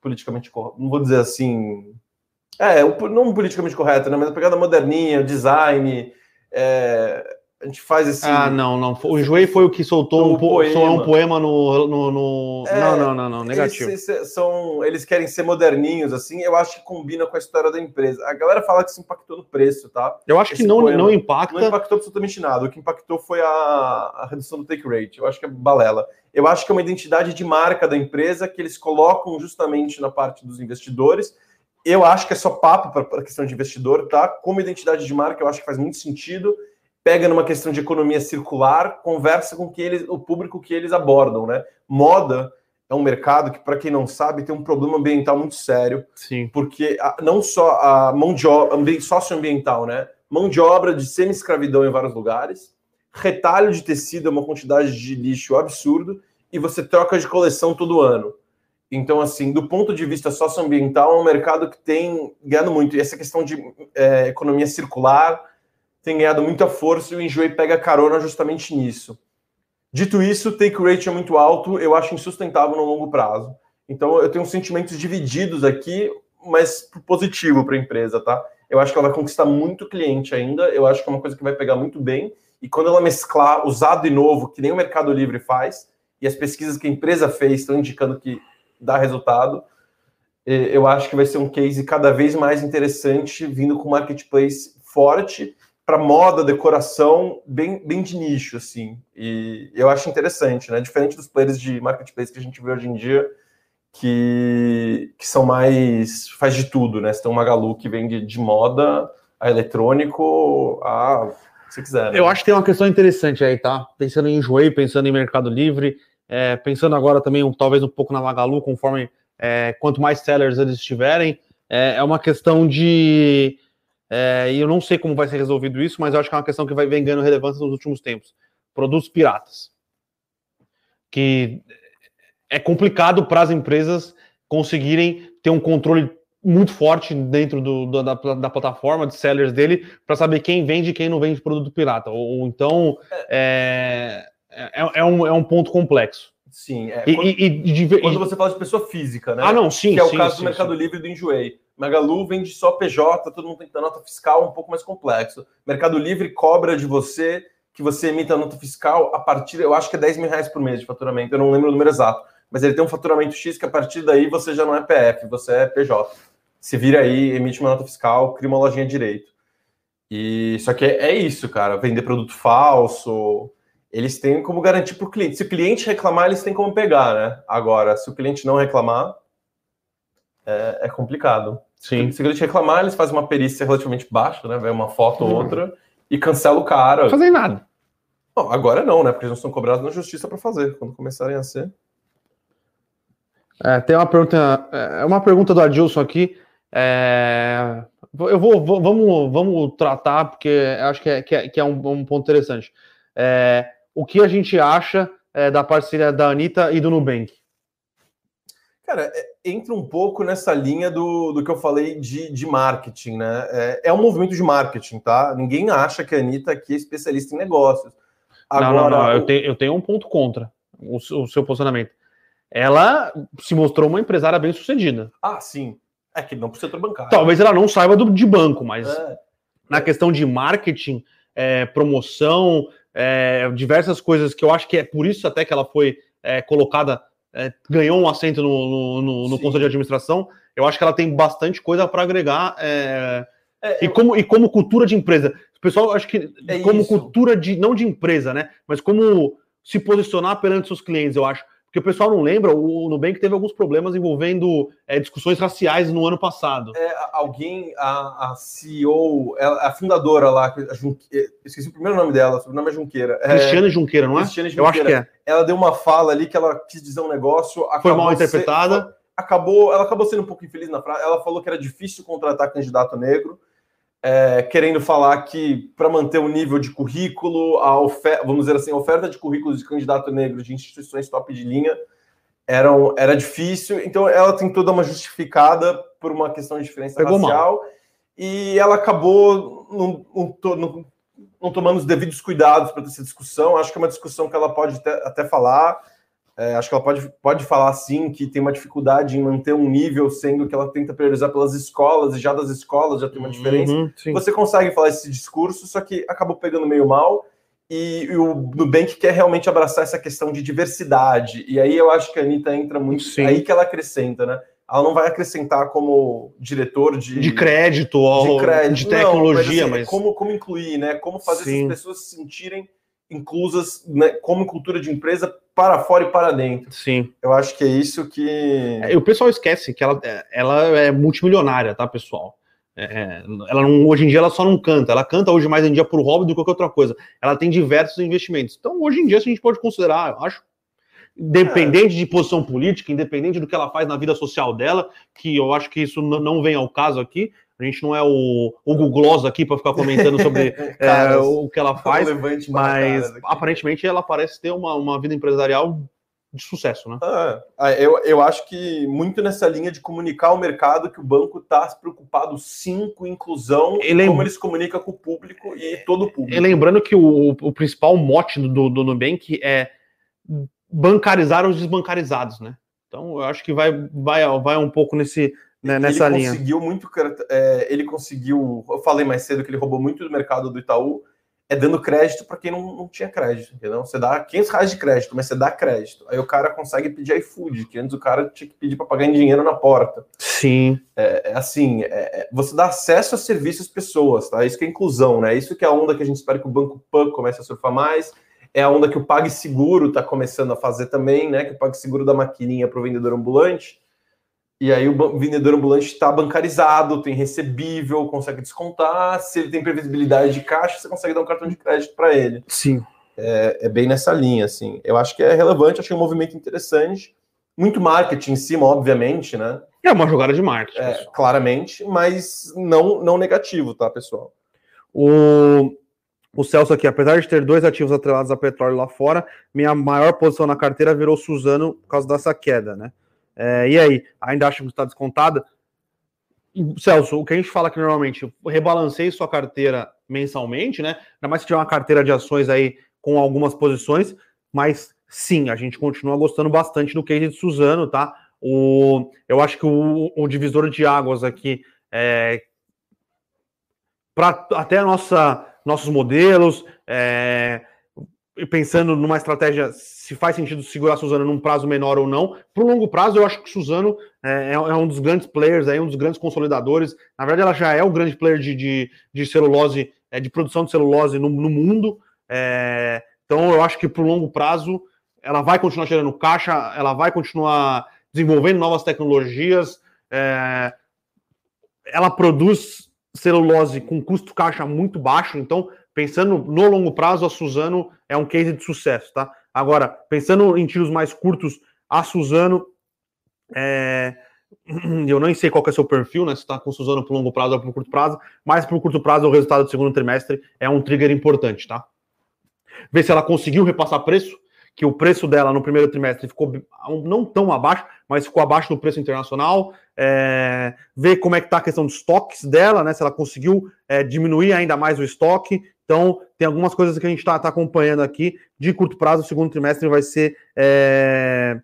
politicamente, não vou dizer assim, é, não politicamente correto, né? Mas a pegada moderninha, o design. É, a gente faz esse. Ah, não, não. O Enjoei foi o que soltou um, poema. um poema no. no, no... É, não, não, não, não, negativo. Eles, são, eles querem ser moderninhos, assim. Eu acho que combina com a história da empresa. A galera fala que isso impactou no preço, tá? Eu acho Esse que não, não impacta. Não impactou absolutamente nada. O que impactou foi a, a redução do take rate. Eu acho que é balela. Eu acho que é uma identidade de marca da empresa que eles colocam justamente na parte dos investidores eu acho que é só papo para a questão de investidor, tá? Como identidade de marca, eu acho que faz muito sentido. pega numa questão de economia circular, conversa com que eles, o público que eles abordam, né? Moda é um mercado que, para quem não sabe, tem um problema ambiental muito sério. Sim. Porque a, não só a mão de obra socioambiental, né? Mão de obra de semi-escravidão em vários lugares, retalho de tecido é uma quantidade de lixo absurdo, e você troca de coleção todo ano. Então, assim, do ponto de vista socioambiental, é um mercado que tem ganhado muito. E essa questão de é, economia circular tem ganhado muita força e o Enjoy pega carona justamente nisso. Dito isso, o take rate é muito alto, eu acho insustentável no longo prazo. Então, eu tenho sentimentos divididos aqui, mas positivo para a empresa, tá? Eu acho que ela vai conquistar muito cliente ainda, eu acho que é uma coisa que vai pegar muito bem. E quando ela mesclar usado e novo, que nem o Mercado Livre faz, e as pesquisas que a empresa fez estão indicando que dar resultado. Eu acho que vai ser um case cada vez mais interessante, vindo com marketplace forte para moda, decoração, bem, bem de nicho, assim. E eu acho interessante, né? Diferente dos players de marketplace que a gente vê hoje em dia, que, que são mais. faz de tudo, né? Você tem uma Magalu que vende de moda a eletrônico, a. se quiser. Né? Eu acho que tem uma questão interessante aí, tá? Pensando em Enjoei, pensando em Mercado Livre, é, pensando agora também, um, talvez um pouco na Magalu, conforme é, quanto mais sellers eles tiverem, é, é uma questão de. É, e eu não sei como vai ser resolvido isso, mas eu acho que é uma questão que vai vem ganhando relevância nos últimos tempos. Produtos piratas. Que é complicado para as empresas conseguirem ter um controle muito forte dentro do, do, da, da, plataforma de sellers dele para saber quem vende e quem não vende produto pirata. Ou, ou então é, é, é, um, é um ponto complexo. Sim. É, e, quando, e, e, quando você fala de pessoa física, né? Ah, não, sim. Que é sim, o caso sim, do Mercado sim. Livre do Enjoei. Magalu vende só PJ, todo mundo tem que dar nota fiscal, um pouco mais complexo. Mercado Livre cobra de você que você emita nota fiscal a partir, eu acho que é 10 mil reais por mês de faturamento, eu não lembro o número exato, mas ele tem um faturamento X que a partir daí você já não é PF, você é PJ. Se vira aí, emite uma nota fiscal, cria uma lojinha direito. E só que é, é isso, cara, vender produto falso, eles têm como garantir para o cliente. Se o cliente reclamar, eles têm como pegar, né? Agora, se o cliente não reclamar, é, é complicado. Sim. Se o cliente reclamar, eles fazem uma perícia relativamente baixa, né? Vem uma foto ou outra e cancela o cara. Não fazem nada. Bom, agora não, né? Porque eles não são cobrados na justiça para fazer. Quando começarem a ser. É, tem uma pergunta, é uma pergunta do Adilson aqui. É, eu vou, vou, vamos, vamos tratar porque acho que é, que é, que é um, um, ponto interessante. É, o que a gente acha é, da parceria da Anitta e do Nubank? Cara, é, entra um pouco nessa linha do, do que eu falei de, de marketing, né? É, é um movimento de marketing, tá? Ninguém acha que a Anitta aqui é especialista em negócios. Agora, não, não, não. Eu, tenho, eu tenho um ponto contra o, o seu posicionamento. Ela se mostrou uma empresária bem sucedida. Ah, sim. É que não para o setor bancário. Talvez ela não saiba do, de banco, mas é. na questão de marketing, é, promoção, é, diversas coisas que eu acho que é por isso até que ela foi é, colocada, é, ganhou um assento no, no, no Conselho de Administração. Eu acho que ela tem bastante coisa para agregar. É, é, e, como, e como cultura de empresa. O pessoal, acho que como isso. cultura de, não de empresa, né? Mas como se posicionar perante seus clientes, eu acho. Porque o pessoal não lembra, o Nubank teve alguns problemas envolvendo é, discussões raciais no ano passado. É, alguém, a, a CEO, a fundadora lá, a Junque, esqueci o primeiro nome dela, o nome é Junqueira. É, Cristiane Junqueira, não é? Cristiane Junqueira. Eu acho que é. Ela deu uma fala ali que ela quis dizer um negócio. Foi mal interpretada. Ser, acabou, ela acabou sendo um pouco infeliz na frase. Ela falou que era difícil contratar candidato negro é, querendo falar que para manter o nível de currículo, a oferta, vamos dizer assim, a oferta de currículos de candidato negro de instituições top de linha eram, era difícil, então ela tentou dar uma justificada por uma questão de diferença Pegou racial mal. e ela acabou não, não, não, não tomando os devidos cuidados para essa discussão. Acho que é uma discussão que ela pode até, até falar. É, acho que ela pode, pode falar sim que tem uma dificuldade em manter um nível, sendo que ela tenta priorizar pelas escolas, e já das escolas já tem uma diferença. Uhum, Você consegue falar esse discurso, só que acabou pegando meio mal. E, e, o Nubank quer realmente abraçar essa questão de diversidade. E aí eu acho que a Anitta entra muito. Sim. Aí que ela acrescenta, né? Ela não vai acrescentar como diretor de. De crédito, de, crédito, de tecnologia, não, mas, assim, mas, Como, como incluir, né? Como fazer Sim. essas pessoas se sentirem inclusas né, como cultura de empresa para fora e para dentro. Sim. Eu acho que é isso que. É, o pessoal esquece que ela, ela é multimilionária, tá, pessoal? É, ela não, hoje em dia ela só não canta, ela canta hoje mais em dia por hobby do que qualquer outra coisa. Ela tem diversos investimentos. Então, hoje em dia, a gente pode considerar, eu acho, independente é. de posição política, independente do que ela faz na vida social dela, que eu acho que isso não vem ao caso aqui. A gente não é o Hugo Gloss aqui para ficar comentando sobre é, o que ela faz, mas aparentemente ela parece ter uma, uma vida empresarial de sucesso, né? Ah, ah, eu, eu acho que muito nessa linha de comunicar ao mercado que o banco está preocupado sim com inclusão e como ele se comunica com o público e todo o público. E lembrando que o, o principal mote do, do Nubank é bancarizar os desbancarizados, né? Então eu acho que vai, vai, vai um pouco nesse, né, nessa ele linha. Ele conseguiu muito. É, ele conseguiu. Eu falei mais cedo que ele roubou muito do mercado do Itaú é dando crédito para quem não, não tinha crédito, entendeu? Você dá 500 reais de crédito, mas você dá crédito. Aí o cara consegue pedir iFood, que antes o cara tinha que pedir para pagar em dinheiro na porta. Sim. É, é assim, é, é, você dá acesso a serviços às pessoas, tá? Isso que é inclusão, né? Isso que é a onda que a gente espera que o Banco Pan comece a surfar mais. É a onda que o PagSeguro está começando a fazer também, né? Que o PagSeguro dá maquininha para o vendedor ambulante. E aí o vendedor ambulante está bancarizado, tem recebível, consegue descontar. Se ele tem previsibilidade de caixa, você consegue dar um cartão de crédito para ele. Sim. É, é, bem nessa linha, assim. Eu acho que é relevante, acho que é um movimento interessante. Muito marketing em cima, obviamente, né? É uma jogada de marketing. É, claramente, mas não, não negativo, tá, pessoal? O, o Celso aqui, apesar de ter dois ativos atrelados a petróleo lá fora, minha maior posição na carteira virou Suzano por causa dessa queda, né? É, e aí, ainda acha que está descontada? Celso, o que a gente fala aqui normalmente, rebalancei sua carteira mensalmente, né? Ainda mais se tiver uma carteira de ações aí com algumas posições, mas sim, a gente continua gostando bastante do case de Suzano, tá? O, eu acho que o, o divisor de águas aqui é para até nossa, nossos modelos, é, pensando numa estratégia, se faz sentido segurar Suzano num prazo menor ou não. Para o longo prazo, eu acho que Suzano é, é, é, um dos grandes players, aí, um dos grandes consolidadores. Na verdade, ela já é o grande player de, de, de celulose, é, de produção de celulose no, no mundo. É, então, eu acho que para o longo prazo, ela vai continuar gerando caixa, ela vai continuar desenvolvendo novas tecnologias. É, ela produz celulose com custo caixa muito baixo, então pensando no longo prazo, a Suzano é um case de sucesso, tá? Agora, pensando em tiros mais curtos, a Suzano, é... eu nem sei qual é o seu perfil, né? Se está com Suzano para longo prazo ou para curto prazo, mas para o curto prazo, o resultado do segundo trimestre é um trigger importante, tá? Ver se ela conseguiu repassar preço, que o preço dela no primeiro trimestre ficou não tão abaixo, mas ficou abaixo do preço internacional. É, ver como é que está a questão de estoques dela, né? Se ela conseguiu é, diminuir ainda mais o estoque. Então, tem algumas coisas que a gente está tá acompanhando aqui. De curto prazo, o segundo trimestre vai ser é,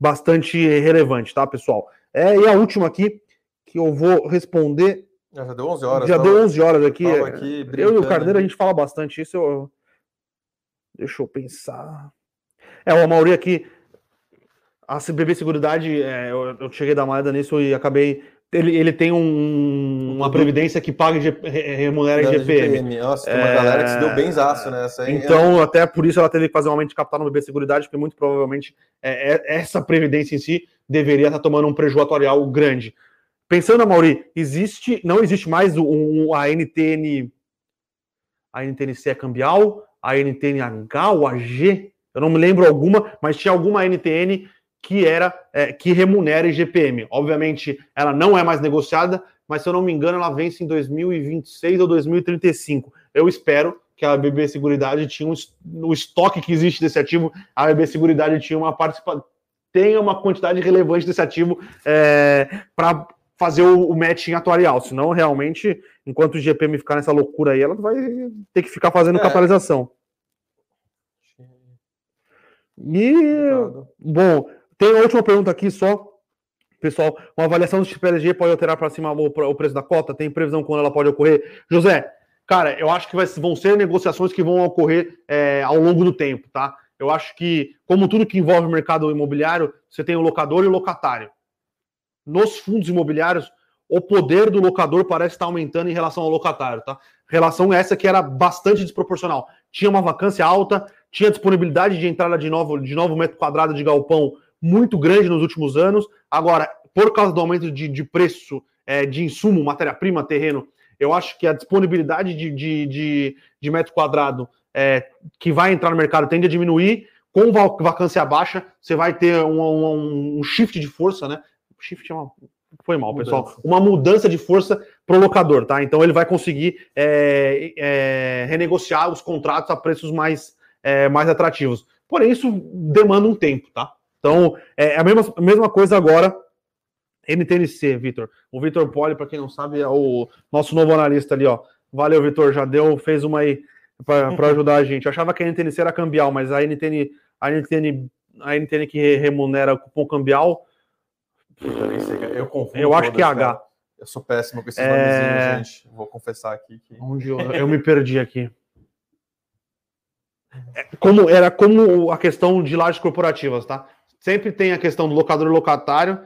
bastante relevante, tá, pessoal? É, e a última aqui, que eu vou responder. Já deu 11 horas. Já deu 11 horas aqui. aqui eu e o Carneiro, a gente fala bastante isso. Eu... Deixa eu pensar. É, o Mauri aqui. A CBB Seguridade, é, eu, eu, cheguei a dar uma olhada nisso e acabei ele, ele tem um, uma previdência que paga remunera em GPM. GPM. Nossa, tem uma é... galera que se deu bem zaço nessa. Aí, então, é... até por isso ela teve que fazer um aumento de capital no BB Seguridade, porque muito provavelmente é, é, essa previdência em si deveria estar tomando um prejuízo atuarial grande. Pensando, Mauri, existe, não existe mais um, a NTN, a NTNC é cambial, a NTNH ou a G, eu não me lembro alguma, mas tinha alguma NTN que era é, que remunera IGPM. Obviamente, ela não é mais negociada, mas se eu não me engano, ela vence em 2026 ou 2035. Eu espero que a BB Seguridade tinha um, o estoque que existe desse ativo, a BB Seguridade tinha uma participação, tenha uma quantidade relevante desse ativo é, para fazer o, o matching atuarial. Senão, realmente, enquanto o IGPM ficar nessa loucura aí, ela vai ter que ficar fazendo é. capitalização. E, bom, tem uma última pergunta aqui só. Pessoal, uma avaliação do TPLG pode alterar para cima o, preço da cota? Tem previsão quando ela pode ocorrer? José, cara, eu acho que vão ser negociações que vão ocorrer é, ao longo do tempo, tá? Eu acho que, como tudo que envolve o mercado imobiliário, você tem o locador e o locatário. Nos fundos imobiliários, o poder do locador parece estar aumentando em relação ao locatário, tá? Relação essa que era bastante desproporcional. Tinha uma vacância alta, tinha disponibilidade de entrada de novo, de novo metro quadrado de galpão muito grande nos últimos anos. Agora, por causa do aumento de, de preço é, de insumo, matéria-prima, terreno, eu acho que a disponibilidade de, de, de, de metro quadrado é, que vai entrar no mercado tende a diminuir. Com vacância baixa, você vai ter um, um, um shift de força, né? Shift é uma, foi mal, mudança. pessoal. Uma mudança de força para o locador, tá? Então ele vai conseguir é, é, renegociar os contratos a preços mais, é, mais atrativos. Porém, isso demanda um tempo, tá? Então, é a mesma, a mesma coisa agora NTNC, Vitor. O Vitor Poli, para quem não sabe, é o nosso novo analista ali, ó. Valeu, Vitor, já deu, fez uma aí para ajudar a gente. Eu achava que a NTNC era cambial, mas a NTN, a NTN, a NTN que remunera o cupom cambial. Eu, confundo eu acho que é H. Eu sou péssimo com esses é... nomezinhos, gente. Vou confessar aqui que. Onde eu, eu me perdi aqui. É, como era como a questão de lajes corporativas, tá? Sempre tem a questão do locador e locatário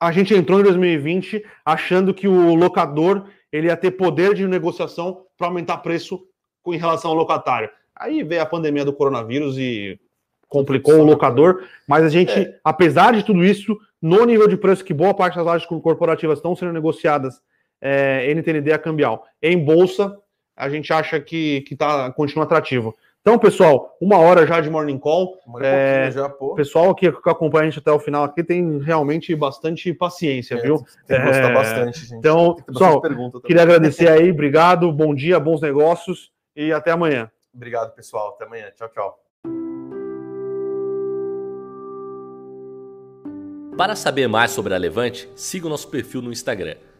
a gente entrou em 2020 achando que o locador ele ia ter poder de negociação para aumentar preço em relação ao locatário. Aí veio a pandemia do coronavírus e complicou o locador, mas a gente, é. apesar de tudo isso, no nível de preço que boa parte das lajes corporativas estão sendo negociadas é, NTND a cambial em bolsa, a gente acha que, que tá, continua atrativo. Então, pessoal, uma hora já de morning call. É, já, pô. Pessoal que, que acompanha a gente até o final aqui tem realmente bastante paciência, é, viu? Tem que gostar é, bastante, gente. Então, pessoal, queria agradecer aí, obrigado, bom dia, bons negócios e até amanhã. Obrigado, pessoal. Até amanhã. Tchau, tchau. Para saber mais sobre a Levante, siga o nosso perfil no Instagram